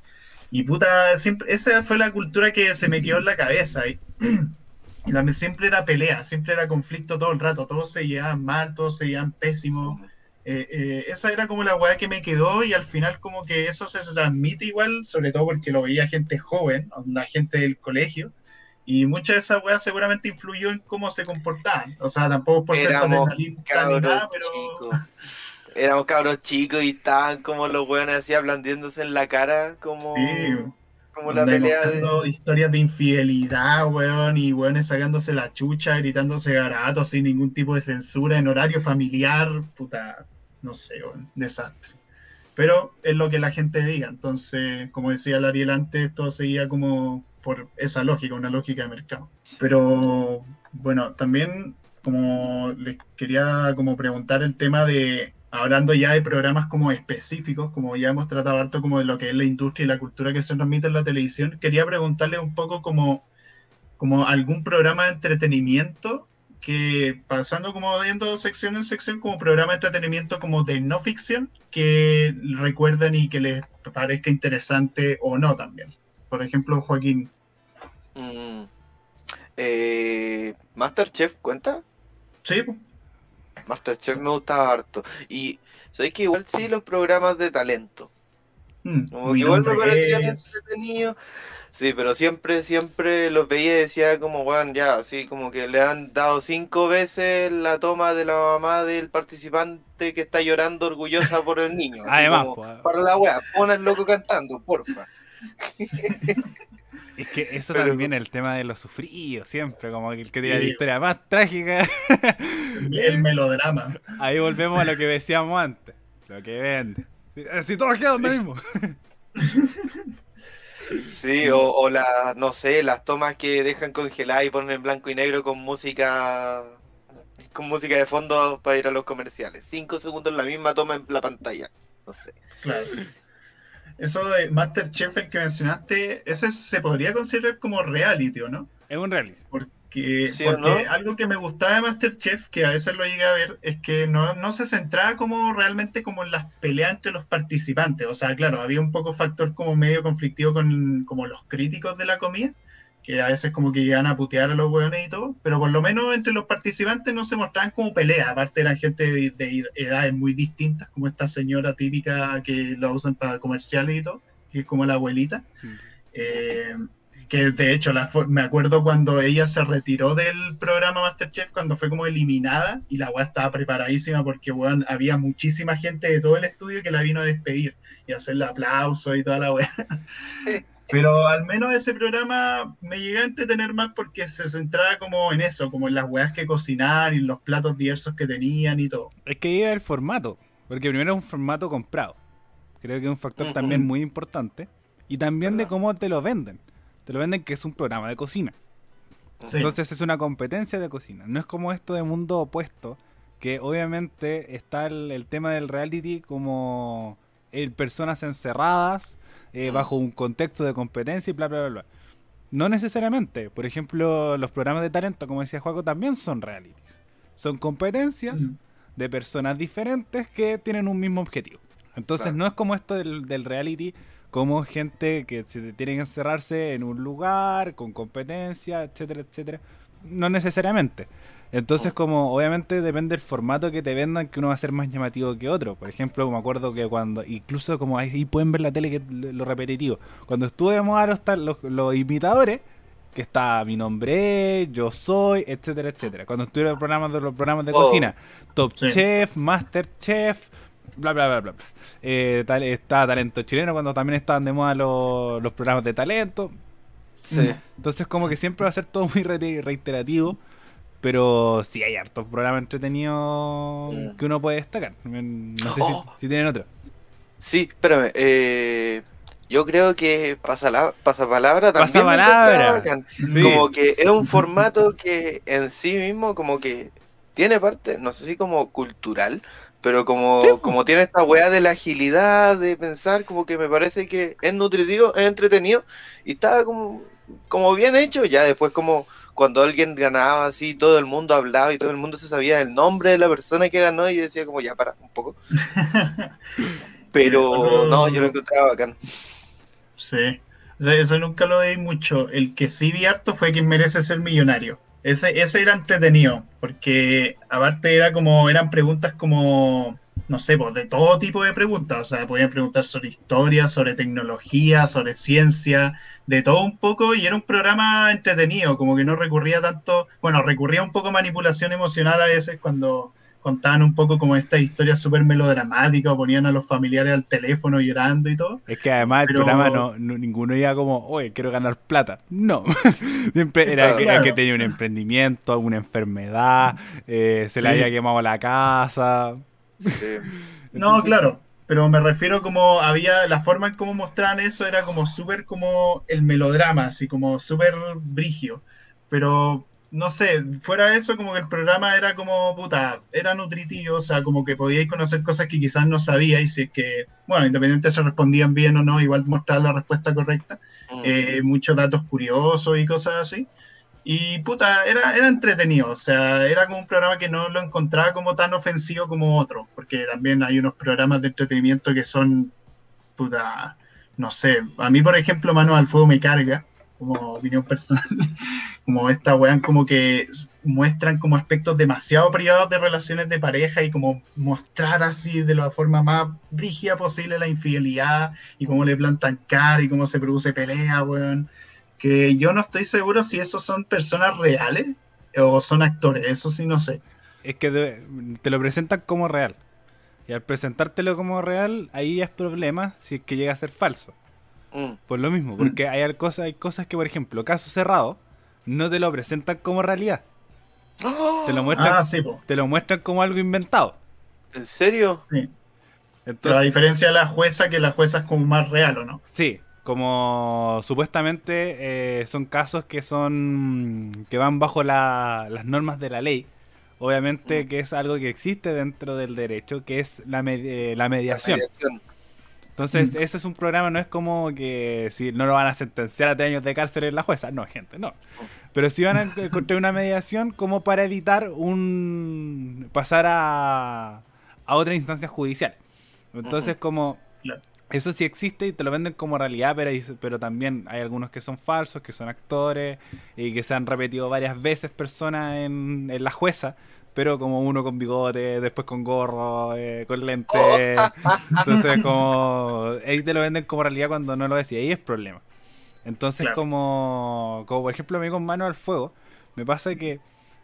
y puta, siempre, esa fue la cultura que se me quedó en la cabeza. Y, y siempre era pelea, siempre era conflicto todo el rato, todos se llevaban mal, todos se llevaban pésimos. Eh, eh, esa era como la weá que me quedó y al final como que eso se transmite igual, sobre todo porque lo veía gente joven, la gente del colegio, y mucha de esa weá seguramente influyó en cómo se comportaban. O sea, tampoco por ser tan ni nada, pero... Éramos cabros chicos y estaban como los weones así ablandiéndose en la cara, como... Como la pelea de... historias de infidelidad, weón, y weones sacándose la chucha, gritándose garatos sin ningún tipo de censura en horario familiar, puta, no sé, desastre. Pero es lo que la gente diga. Entonces, como decía Lariel antes, todo seguía como por esa lógica, una lógica de mercado. Pero bueno, también como les quería como preguntar el tema de, hablando ya de programas como específicos, como ya hemos tratado harto como de lo que es la industria y la cultura que se transmite en la televisión, quería preguntarle un poco como, como algún programa de entretenimiento que pasando como viendo sección en sección como programa de entretenimiento como de no ficción que recuerden y que les parezca interesante o no también. Por ejemplo, Joaquín. Mm, eh, Masterchef cuenta? Sí. Masterchef me gustaba harto. Y sabéis que igual sí los programas de talento. Mm, como igual me parecían entretenidos. Sí, pero siempre, siempre los veía y decía como, bueno, ya, así como que le han dado cinco veces la toma de la mamá del participante que está llorando orgullosa por el niño. Además, para la weá, pon al loco cantando, porfa. Es que eso también es el tema de los sufridos, siempre, como el que tiene la historia más trágica. El melodrama. Ahí volvemos a lo que decíamos antes, lo que vende. Si todos quedan lo mismo. Sí, o, o las, no sé, las tomas que dejan congeladas y ponen en blanco y negro con música con música de fondo para ir a los comerciales. Cinco segundos la misma toma en la pantalla. No sé. Claro. Eso de Masterchef, el que mencionaste, ese se podría considerar como reality, ¿o no? Es un reality. Porque, algo que me gustaba de Masterchef, que a veces lo llegué a ver, es que no, se centraba como realmente como en las peleas entre los participantes. O sea, claro, había un poco factor como medio conflictivo con como los críticos de la comida, que a veces como que llegan a putear a los hueones y todo, pero por lo menos entre los participantes no se mostraban como peleas, aparte eran gente de, edades muy distintas, como esta señora típica que lo usan para comerciales y todo, que es como la abuelita. Mm. Eh, que de hecho la, me acuerdo cuando ella se retiró del programa Masterchef, cuando fue como eliminada y la weá estaba preparadísima porque bueno, había muchísima gente de todo el estudio que la vino a despedir y hacerle aplauso y toda la weá. Pero al menos ese programa me llegué a entretener más porque se centraba como en eso, como en las weas que cocinar y los platos diversos que tenían y todo. Es que iba el formato, porque primero es un formato comprado. Creo que es un factor también muy importante. Y también de cómo te lo venden te lo venden que es un programa de cocina. Entonces es una competencia de cocina. No es como esto de mundo opuesto, que obviamente está el, tema del reality como el personas encerradas eh, bajo un contexto de competencia y bla, bla, bla, bla. No necesariamente. Por ejemplo, los programas de talento, como decía Juaco, también son realities. Son competencias de personas diferentes que tienen un mismo objetivo. Entonces no es como esto del, del reality como gente que se tiene que encerrarse en un lugar con competencia, etcétera, etcétera. No necesariamente. Entonces, oh. como obviamente depende del formato que te vendan, que uno va a ser más llamativo que otro. Por ejemplo, me acuerdo que cuando, incluso como ahí pueden ver la tele, que lo repetitivo, cuando estuve de moda los, los, imitadores, que está mi nombre, yo soy, etcétera, etcétera. Cuando estuvieron los programas de los programas de oh. cocina, Top Chef, Master Chef, bla bla bla bla. Eh, tal, está talento chileno cuando también estaban de moda los, los programas de talento. Sí. Entonces como que siempre va a ser todo muy reiterativo. Pero sí hay hartos programas entretenidos mm. que uno puede destacar. No sé si, oh. si, tienen otro. Sí, espérame. Eh, yo creo que pasa la, palabra también. Pasa palabra. Como que es un formato que en sí mismo como que tiene parte, no sé si como cultural, pero como, como tiene esta weá de la agilidad, de pensar, como que me parece que es nutritivo, es entretenido y está como, como bien hecho. Ya después como cuando alguien ganaba así, todo el mundo hablaba y todo el mundo se sabía el nombre de la persona que ganó y decía como ya para un poco. pero no, yo lo encontraba bacán. Sí. eso nunca lo veí mucho. El que sí vi harto fue quien merece ser millonario. Ese, ese era entretenido, porque aparte era como, eran preguntas como, no sé, pues de todo tipo de preguntas. O sea, podían preguntar sobre historia, sobre tecnología, sobre ciencia, de todo un poco, y era un programa entretenido, como que no recurría tanto, bueno, recurría un poco a manipulación emocional a veces cuando contaban un poco como esta historia súper melodramática, ponían a los familiares al teléfono llorando y todo. Es que además el programa no, ninguno iba como, oye, quiero ganar plata. No, siempre era, que, tenía un emprendimiento, alguna enfermedad, eh, se le había quemado la casa. no, claro, pero me refiero como había, la forma en cómo mostraban eso era como súper como el melodrama, así como súper brigio. Pero no sé, fuera de eso, como que el programa era como, puta, era nutritivo, o sea, como que podíais conocer cosas que quizás no sabíais, si es que, bueno, independientemente de si respondían bien o no, igual mostrar la respuesta correcta, mm. eh, muchos datos curiosos y cosas así. Y puta, era, era entretenido, o sea, era como un programa que no lo encontraba como tan ofensivo como otro, porque también hay unos programas de entretenimiento que son, puta, no sé, a mí por ejemplo Mano al Fuego me carga, como opinión personal, como esta weón como que muestran como aspectos demasiado privados de relaciones de pareja y como mostrar así de la forma más rígida posible la infidelidad y cómo le plantan cara y cómo se produce pelea, weón. Que yo no estoy seguro si esos son personas reales o son actores, eso sí no sé. Es que te lo presentan como real. Y al presentártelo como real, ahí es problema si es que llega a ser falso. Mm. Por lo mismo, porque hay cosas, hay cosas que, por ejemplo, caso cerrado, no te lo presentan como realidad. Te lo muestran, ah, te lo muestran como algo inventado. ¿En serio? Sí. Pero a diferencia de la jueza, que la jueza es como más real, ¿o no? Sí, como supuestamente eh, son casos que son que van bajo las normas de la ley. Obviamente mm. que es algo que existe dentro del derecho, que es la, eh, la mediación. Entonces, mm. ese es un programa, no es como que si no lo van a sentenciar a tres años de cárcel en la jueza. No, gente, no. Pero sí van a encontrar una mediación como para evitar un pasar a, a otra instancia judicial. Entonces, como eso sí existe y te lo venden como realidad, pero, pero también hay algunos que son falsos, que son actores y que se han repetido varias veces personas en, en la jueza pero como uno con bigote, después con gorro, eh, con lentes. Entonces, como. Ahí te lo venden como realidad cuando no lo es, y ahí es problema. Entonces, como. Como por ejemplo, a mí con mano al fuego, me pasa que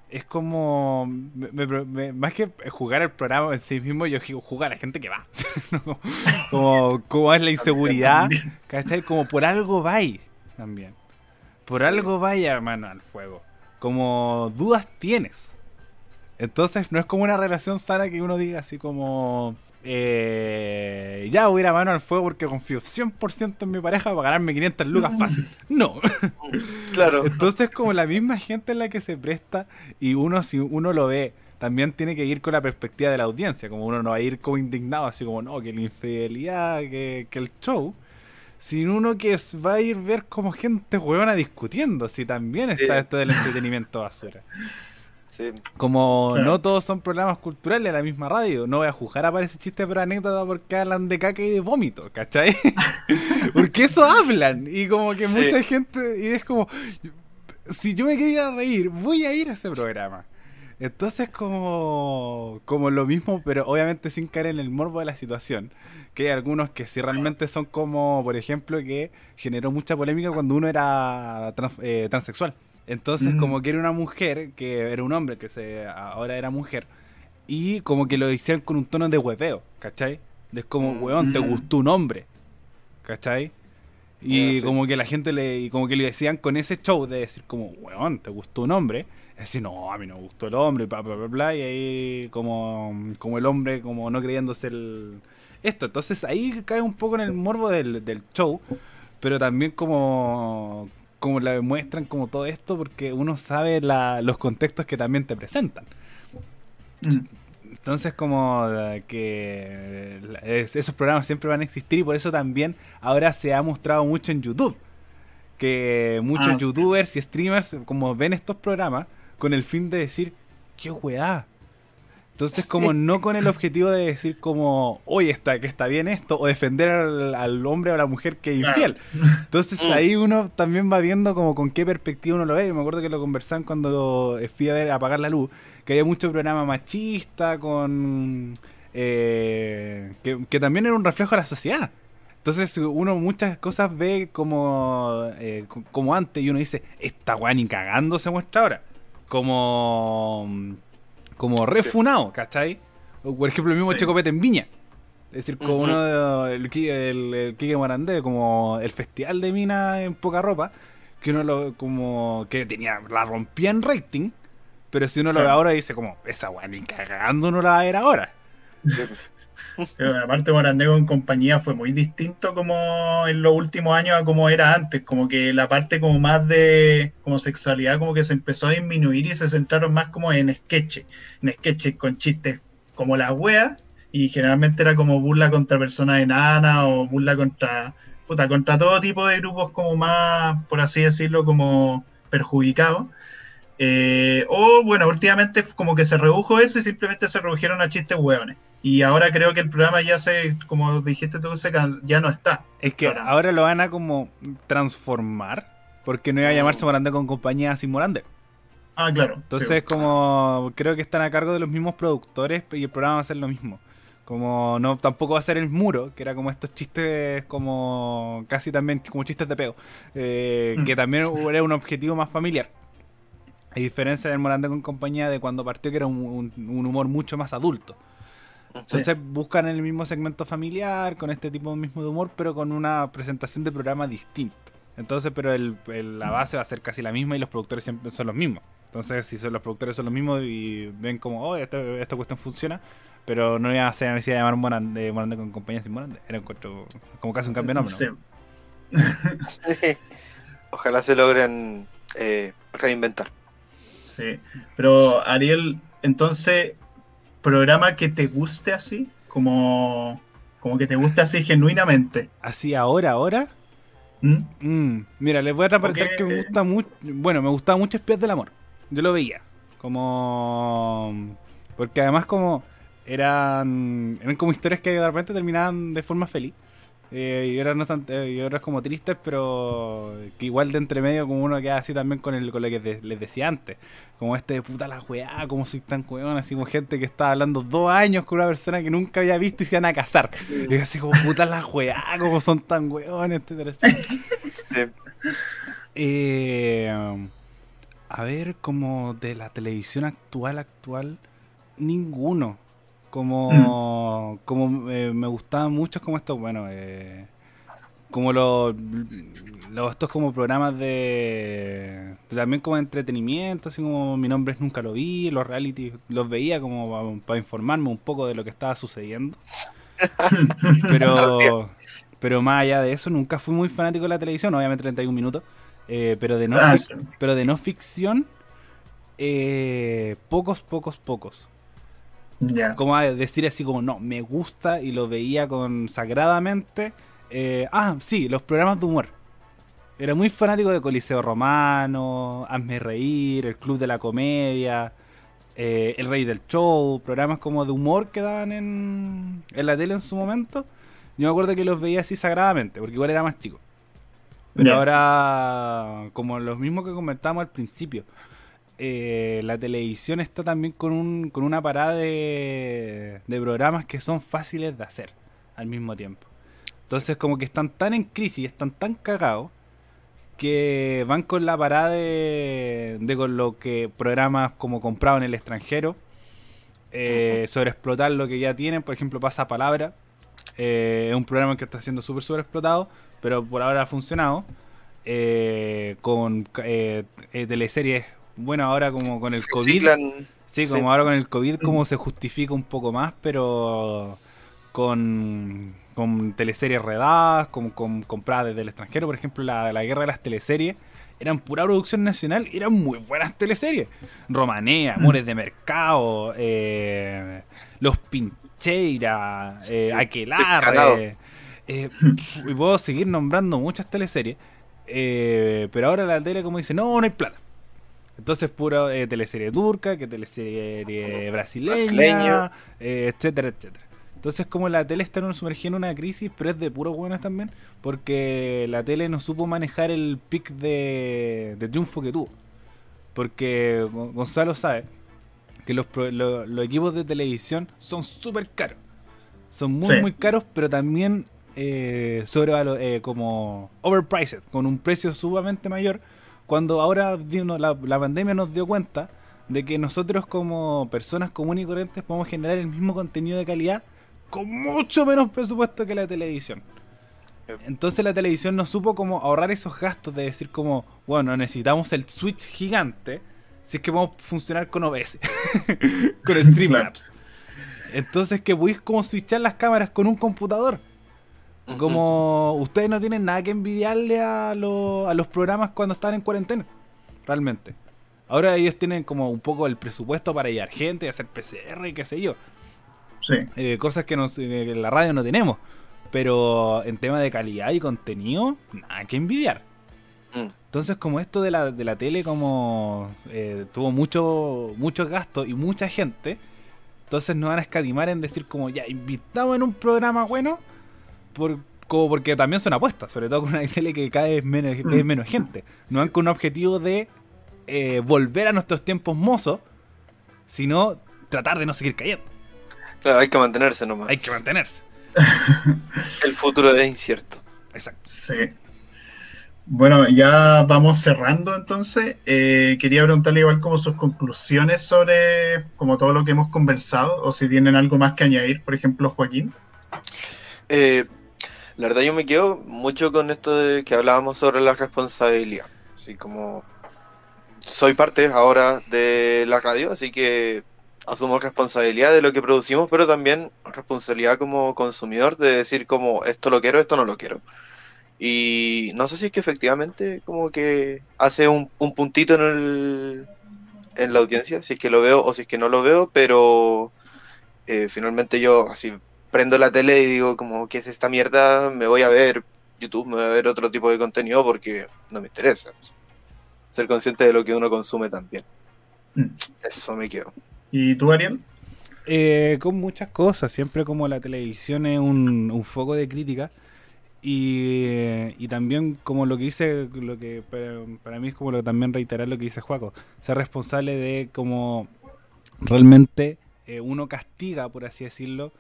es como. más que jugar el programa en sí mismo, yo digo jugar a la gente que va. como, como es la inseguridad, ¿cachai? Como por algo va también. Por algo vaya mano al fuego. Como dudas tienes. Entonces no es como una relación sana que uno diga así como... Eh, ya voy a ir a mano al fuego porque confío 100% en mi pareja para ganarme 500 lucas fácil. No. Claro. Entonces como la misma gente en la que se presta y uno si uno lo ve también tiene que ir con la perspectiva de la audiencia, como uno no va a ir como indignado, así como, no, que la infidelidad, que, el show, sino uno que va a ir ver como gente huevona discutiendo, si también está esto del entretenimiento basura. Como no todos son programas culturales en la misma radio. No voy a juzgar a ese chiste pero anécdota porque hablan de caca y de vómito, ¿cachai? porque eso hablan. Y como que mucha gente. Y es como. Si yo me quería reír, voy a ir a ese programa. Entonces como, como lo mismo, pero obviamente sin caer en el morbo de la situación. Que hay algunos que si realmente son como, por ejemplo, que generó mucha polémica cuando uno era eh, transexual. Entonces como que era una mujer, que era un hombre, que se ahora era mujer, y como que lo hicieron con un tono de hueveo, ¿cachai? Es como, weón, te gustó un hombre, ¿cachai? Y como que la gente le, y como que le decían con ese show de decir como, weón, te gustó un hombre, decir, no, a mí no me gustó el hombre, bla, bla, bla, bla, y ahí como, como el hombre como no creyéndose el... Esto, entonces ahí cae un poco en el morbo del, del show, pero también como, como la demuestran como todo esto, porque uno sabe la, los contextos que también te presentan. Mm. Entonces como que esos programas siempre van a existir y por eso también ahora se ha mostrado mucho en YouTube. Que muchos ah, youtubers y streamers como ven estos programas con el fin de decir, qué weá. Entonces, como no con el objetivo de decir como, oye, está, que está bien esto, o defender al, hombre o a la mujer que es infiel. Entonces mm. ahí uno también va viendo como con qué perspectiva uno lo ve. Y me acuerdo que lo conversaban cuando fui a ver apagar la luz, que había mucho programa machista, con eh, que, también era un reflejo de la sociedad. Entonces uno muchas cosas ve como, eh, como antes y uno dice, esta weá ni cagando se muestra ahora como como refunado, ¿cachai? por ejemplo, el mismo Checo Pete en Viña. Es decir, como uno de, el, el, el Kike Morandé, como el festival de mina en poca ropa, que uno lo, como, que tenía, la rompía en rating, pero si uno lo ve ahora dice como, esa weá ni cagando uno la va a ver ahora. Pero aparte Morandé con compañía fue muy distinto como en los últimos años a como era antes, como que la parte como más de como sexualidad como que se empezó a disminuir y se centraron más como en sketches, en sketches con chistes como la wea y generalmente era como burla contra personas enanas o burla contra puta, contra todo tipo de grupos como más, por así decirlo, como perjudicados. Eh, o bueno, últimamente como que se redujo eso y simplemente se redujeron a chistes hueones. Y ahora creo que el programa ya se, como dijiste tú, se ya no está. Es que ahora lo van a como transformar, porque no iba a llamarse Morande con compañía sin Morande. Ah, claro. Entonces, como creo que están a cargo de los mismos productores y el programa va a ser lo mismo. Como no tampoco va a ser el muro, que era como estos chistes como casi también como chistes de pego, eh, mm. que también era un objetivo más familiar. A diferencia del Morande con compañía de cuando partió que era un humor mucho más adulto. Entonces buscan el mismo segmento familiar, con este tipo mismo de humor, pero con una presentación de programa distinto. Entonces, pero el, la base va a ser casi la misma y los productores siempre son los mismos. Entonces, si son los productores son los mismos y ven como, oh, esta, cuestión funciona, pero no iba a ser necesidad de llamar Morande, Morande con compañía sin Morande. Era como casi un cambio de nombre. Ojalá se logren eh, reinventar. Sí, pero Ariel, entonces programa que te guste así, como, como que te guste así genuinamente. ¿Así ahora, ahora? ¿Mm? Mm, mira, les voy a repetir que me gusta mucho. Bueno, me gustaba mucho Espías del Amor. Yo lo veía. Como. Porque además, como. Eran. Eran como historias que de repente terminaban de forma feliz. Eh, y otras no y otras como tristes, pero que igual de entre medio como uno queda así también con el con lo que les decía antes. Como este de puta la weá, como soy tan weón, así como gente que estaba hablando dos años con una persona que nunca había visto y se iban a casar. Y así como puta la weá, como son tan weones, eh, a ver, como de la televisión actual, actual, ninguno. Como, mm. como eh, me gustaban mucho como estos, bueno, eh, como los, estos como programas de, también como entretenimiento, así como mi nombre es nunca lo vi, los reality los veía como para, informarme un poco de lo que estaba sucediendo. pero pero más allá de eso, nunca fui muy fanático de la televisión, obviamente 31 minutos, eh, pero de no ah, pero de no ficción pocos, pocos, pocos. Como decir así como, no, me gusta y lo veía consagradamente. Eh, ah, sí, los programas de humor. Era muy fanático de Coliseo Romano, Hazme Reír, El Club de la Comedia, eh, El Rey del Show, programas como de humor que daban en, en la tele en su momento. Yo me acuerdo que los veía así sagradamente, porque igual era más chico. Pero ahora, como los mismos que comentamos al principio, eh, la televisión está también con, un, con una parada de, de programas que son fáciles de hacer al mismo tiempo. Entonces como que están tan en crisis, están tan cagados, que van con la parada de, de con lo que programas como comprado en el extranjero, eh, sobre explotar lo que ya tienen, por ejemplo pasa palabra, eh, es un programa que está siendo súper súper explotado, pero por ahora ha funcionado, eh, con eh, teleseries bueno, ahora como con el COVID. sí, como ahora con el COVID, como se justifica un poco más, pero con, con teleseries redadas, con, con compradas desde el extranjero. Por ejemplo, la, la guerra de las teleseries eran pura producción nacional y eran muy buenas teleseries. Romanea, Amores de Mercado, eh, Los Pincheira, eh, Aquelarre. Eh, y puedo seguir nombrando muchas teleseries. Eh, pero ahora la tele como dice, no, no hay plata. Entonces, pura eh, teleserie turca, que teleserie brasileña, eh, etcétera, etcétera. Entonces, como la tele está sumergida en una crisis, pero es de puros buenos también, porque la tele no supo manejar el pic de, triunfo que tuvo. Porque Gonzalo sabe que los, equipos de televisión son súper caros. Son muy, muy caros, pero también eh, sobre eh, como overpriced, con un precio sumamente mayor cuando ahora la, la pandemia nos dio cuenta de que nosotros como personas comunes y corrientes podemos generar el mismo contenido de calidad con mucho menos presupuesto que la televisión. Entonces la televisión no supo cómo ahorrar esos gastos de decir como, bueno, necesitamos el switch gigante si es que vamos a funcionar con OBS, con Streamlabs. Entonces que podéis como switchar las cámaras con un computador. Como ustedes no tienen nada que envidiarle a, a los programas cuando están en cuarentena. Realmente. Ahora ellos tienen como un poco el presupuesto para ir gente y hacer PCR y qué sé yo. Sí. Eh, cosas que nos, eh, en la radio no tenemos. Pero en tema de calidad y contenido, nada que envidiar. Mm. Entonces, como esto de la, de la tele, como eh, tuvo mucho, muchos gastos y mucha gente, entonces nos van a escatimar en decir como, ya, invitamos en un programa bueno, por, como porque también son apuestas, sobre todo con una tele que cada vez menos, es menos gente. No van con un objetivo de eh, volver a nuestros tiempos mozos, sino tratar de no seguir cayendo. Claro, hay que mantenerse nomás. Hay que mantenerse. El futuro es incierto. Exacto. Sí. Bueno, ya vamos cerrando entonces. Eh, quería preguntarle igual como sus conclusiones sobre como todo lo que hemos conversado, o si tienen algo más que añadir, por ejemplo, Joaquín. Eh, la verdad yo me quedo mucho con esto de que hablábamos sobre la responsabilidad. Así como soy parte ahora de la radio, así que asumo responsabilidad de lo que producimos, pero también responsabilidad como consumidor de decir como esto lo quiero, esto no lo quiero. Y no sé si es que efectivamente como que hace un, puntito en, el, en la audiencia, si es que lo veo o si es que no lo veo, pero eh, finalmente yo así prendo la tele y digo como, ¿qué es esta mierda? Me voy a ver YouTube, me voy a ver otro tipo de contenido porque no me interesa. Ser consciente de lo que uno consume también. Mm. Eso me quedo. ¿Y tú, Ariel? Eh, con muchas cosas, siempre como la televisión es un, foco de crítica y, también como lo que dice, lo que para, mí es como lo, también reiterar lo que dice Juaco, ser responsable de como realmente eh, uno castiga, por así decirlo,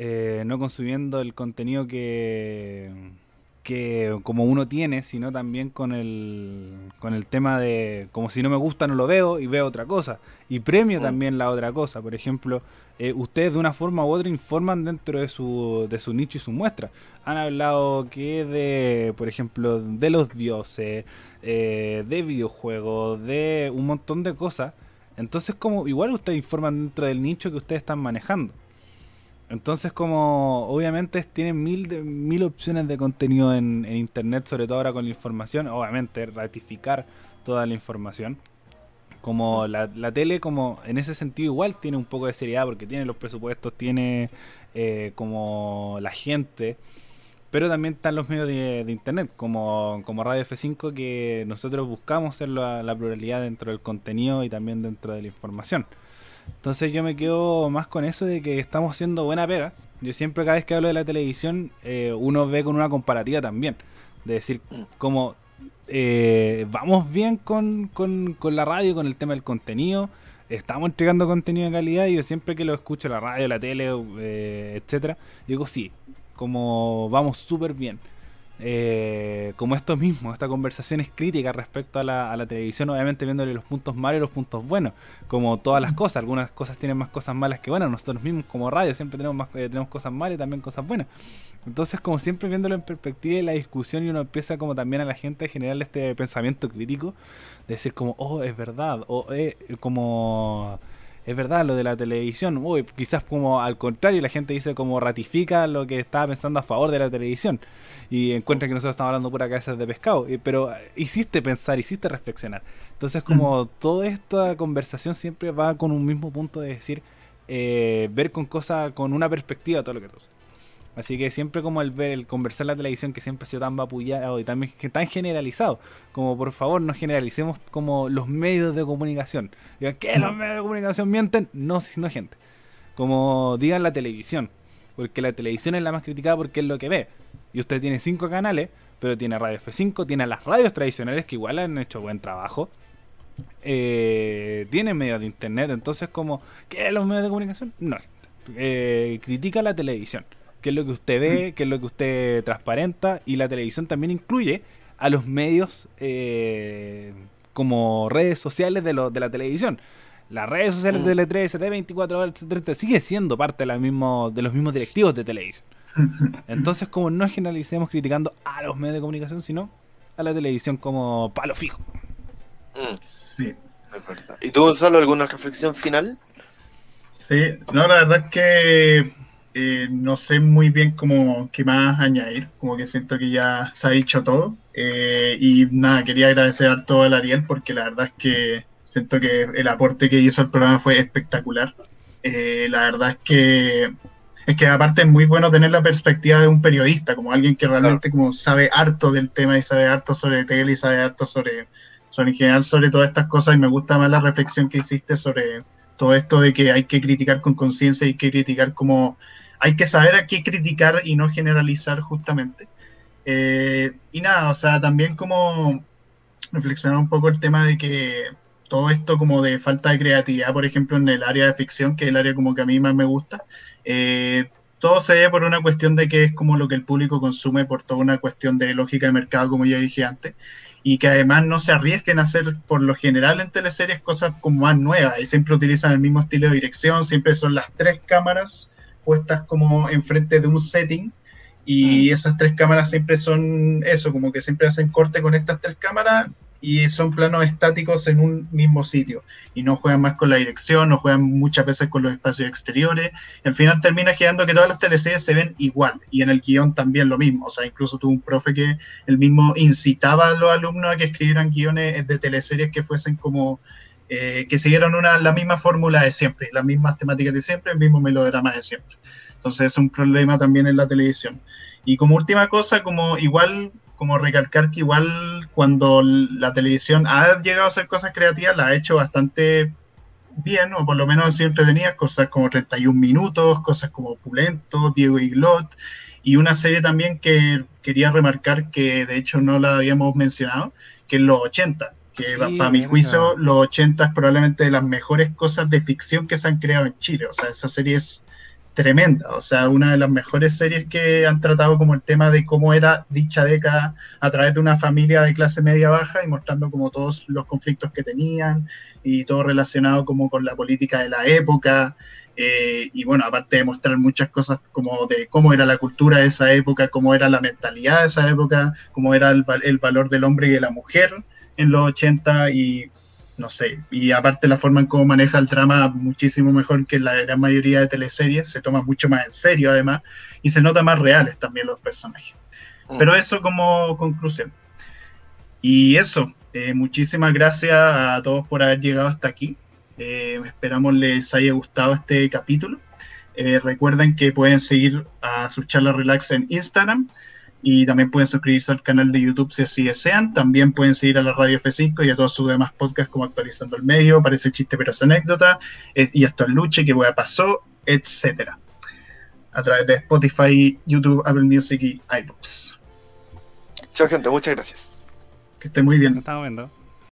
eh, no consumiendo el contenido que, que como uno tiene, sino también con el, con el tema de como si no me gusta no lo veo y veo otra cosa. Y premio mm. también la otra cosa. Por ejemplo, eh, ustedes de una forma u otra informan dentro de su, de su nicho y su muestra. Han hablado que de, por ejemplo, de los dioses, eh, de videojuegos, de un montón de cosas. Entonces, como igual ustedes informan dentro del nicho que ustedes están manejando. Entonces, como obviamente tienen mil, mil opciones de contenido en, internet, sobre todo ahora con la información, obviamente ratificar toda la información. Como la, tele, como en ese sentido igual tiene un poco de seriedad porque tiene los presupuestos, tiene eh, como la gente, pero también están los medios de, internet, como, como Radio F5, que nosotros buscamos ser la pluralidad dentro del contenido y también dentro de la información. Entonces yo me quedo más con eso de que estamos haciendo buena pega. Yo siempre cada vez que hablo de la televisión, eh, uno ve con una comparativa también. De decir, mm. como eh, vamos bien con, la radio, con el tema del contenido. Estamos entregando contenido de calidad y yo siempre que lo escucho, la radio, la tele, eh, etcétera, digo sí, como vamos súper bien. Eh, como esto mismo, esta conversación es crítica respecto a la, a la, televisión, obviamente viéndole los puntos malos y los puntos buenos, como todas las cosas, algunas cosas tienen más cosas malas que buenas, nosotros mismos como radio siempre tenemos, más, eh, tenemos cosas malas y también cosas buenas. Entonces, como siempre viéndolo en perspectiva y la discusión y uno empieza como también a la gente a generar este pensamiento crítico, de decir como, oh, es verdad, o eh, como es verdad lo de la televisión. Uy, quizás como al contrario, la gente dice como ratifica lo que estaba pensando a favor de la televisión y encuentra que nosotros estamos hablando pura cabeza de pescado. Pero hiciste pensar, hiciste reflexionar. Entonces, como toda esta conversación siempre va con un mismo punto de decir, eh, ver con cosas, con una perspectiva todo lo que tú. Así que siempre como el ver, el conversar la televisión que siempre ha sido tan vapullado y también tan generalizado, como por favor no generalicemos como los medios de comunicación. Digan, ¿qué los medios de comunicación mienten? No, no gente. Como digan la televisión, porque la televisión es la más criticada porque es lo que ve. Y usted tiene cinco canales, pero tiene Radio F5, tiene las radios tradicionales que igual han hecho buen trabajo. Eh, tiene medios de internet, entonces como, ¿qué los medios de comunicación? No, eh, critica la televisión qué es lo que usted ve, qué es lo que usted transparenta, y la televisión también incluye a los medios eh, como redes sociales de, lo, de la televisión. Las redes sociales de Tele13, de 24 horas, etc., sigue siendo parte de, la mismo, de los mismos directivos de televisión. Entonces, como no generalicemos criticando a los medios de comunicación, sino a la televisión como palo fijo. Mm. Sí. ¿Y tú, Gonzalo, alguna reflexión final? Sí, no, la verdad es que eh, no sé muy bien cómo qué más añadir, como que siento que ya se ha dicho todo. Eh, y nada, quería agradecer a todo el Ariel porque la verdad es que siento que el aporte que hizo al programa fue espectacular. Eh, la verdad es que es que aparte es muy bueno tener la perspectiva de un periodista, como alguien que realmente como sabe harto del tema y sabe harto sobre tele y sabe harto sobre, sobre en general sobre todas estas cosas y me gusta más la reflexión que hiciste sobre todo esto de que hay que criticar con conciencia hay que criticar como hay que saber a qué criticar y no generalizar justamente. Eh, y nada, o sea, también como reflexionar un poco el tema de que todo esto como de falta de creatividad, por ejemplo, en el área de ficción, que es el área como que a mí más me gusta, eh, todo se ve por una cuestión de que es como lo que el público consume, por toda una cuestión de lógica de mercado, como ya dije antes, y que además no se arriesguen a hacer por lo general en teleseries cosas como más nuevas, y siempre utilizan el mismo estilo de dirección, siempre son las tres cámaras puestas como enfrente de un setting y mm. esas tres cámaras siempre son eso, como que siempre hacen corte con estas tres cámaras y son planos estáticos en un mismo sitio y no juegan más con la dirección, no juegan muchas veces con los espacios exteriores. al final termina quedando que todas las teleseries se ven igual y en el guion también lo mismo. O sea, incluso tuvo un profe que él mismo incitaba a los alumnos a que escribieran guiones de teleseries que fuesen como eh, que siguieron una, la misma fórmula de siempre, las mismas temáticas de siempre, el mismo melodrama de siempre. Entonces es un problema también en la televisión. Y como última cosa, como igual, como recalcar que igual cuando la televisión ha llegado a hacer cosas creativas, la ha hecho bastante bien, o por lo menos así entretenidas, cosas como 31 minutos, cosas como Pulento, Diego y Glot, y una serie también que quería remarcar que de hecho no la habíamos mencionado, que es Los 80, que para mi juicio los 80 es probablemente de las mejores cosas de ficción que se han creado en Chile. O sea, esa serie es tremenda. O sea, una de las mejores series que han tratado como el tema de cómo era dicha década a través de una familia de clase media baja y mostrando como todos los conflictos que tenían y todo relacionado como con la política de la época. Eh, y bueno, aparte de mostrar muchas cosas como de cómo era la cultura de esa época, cómo era la mentalidad de esa época, cómo era el, el valor del hombre y de la mujer en los 80 y no sé, y aparte la forma en cómo maneja el drama muchísimo mejor que la gran mayoría de teleseries, se toma mucho más en serio además y se nota más reales también los personajes. Mm. Pero eso como conclusión. Y eso, eh, muchísimas gracias a todos por haber llegado hasta aquí. Eh, esperamos les haya gustado este capítulo. Eh, recuerden que pueden seguir a su charla relax en Instagram y también pueden suscribirse al canal de YouTube si así desean. También pueden seguir a la Radio F5 y a todos sus demás podcasts como Actualizando el Medio, Parece Chiste pero es anécdota, eh, y esto es Luche, que a pasó, etcétera. A través de Spotify, YouTube, Apple Music y iBooks. Chao gente, muchas gracias. Que esté muy bien. Nos estamos viendo.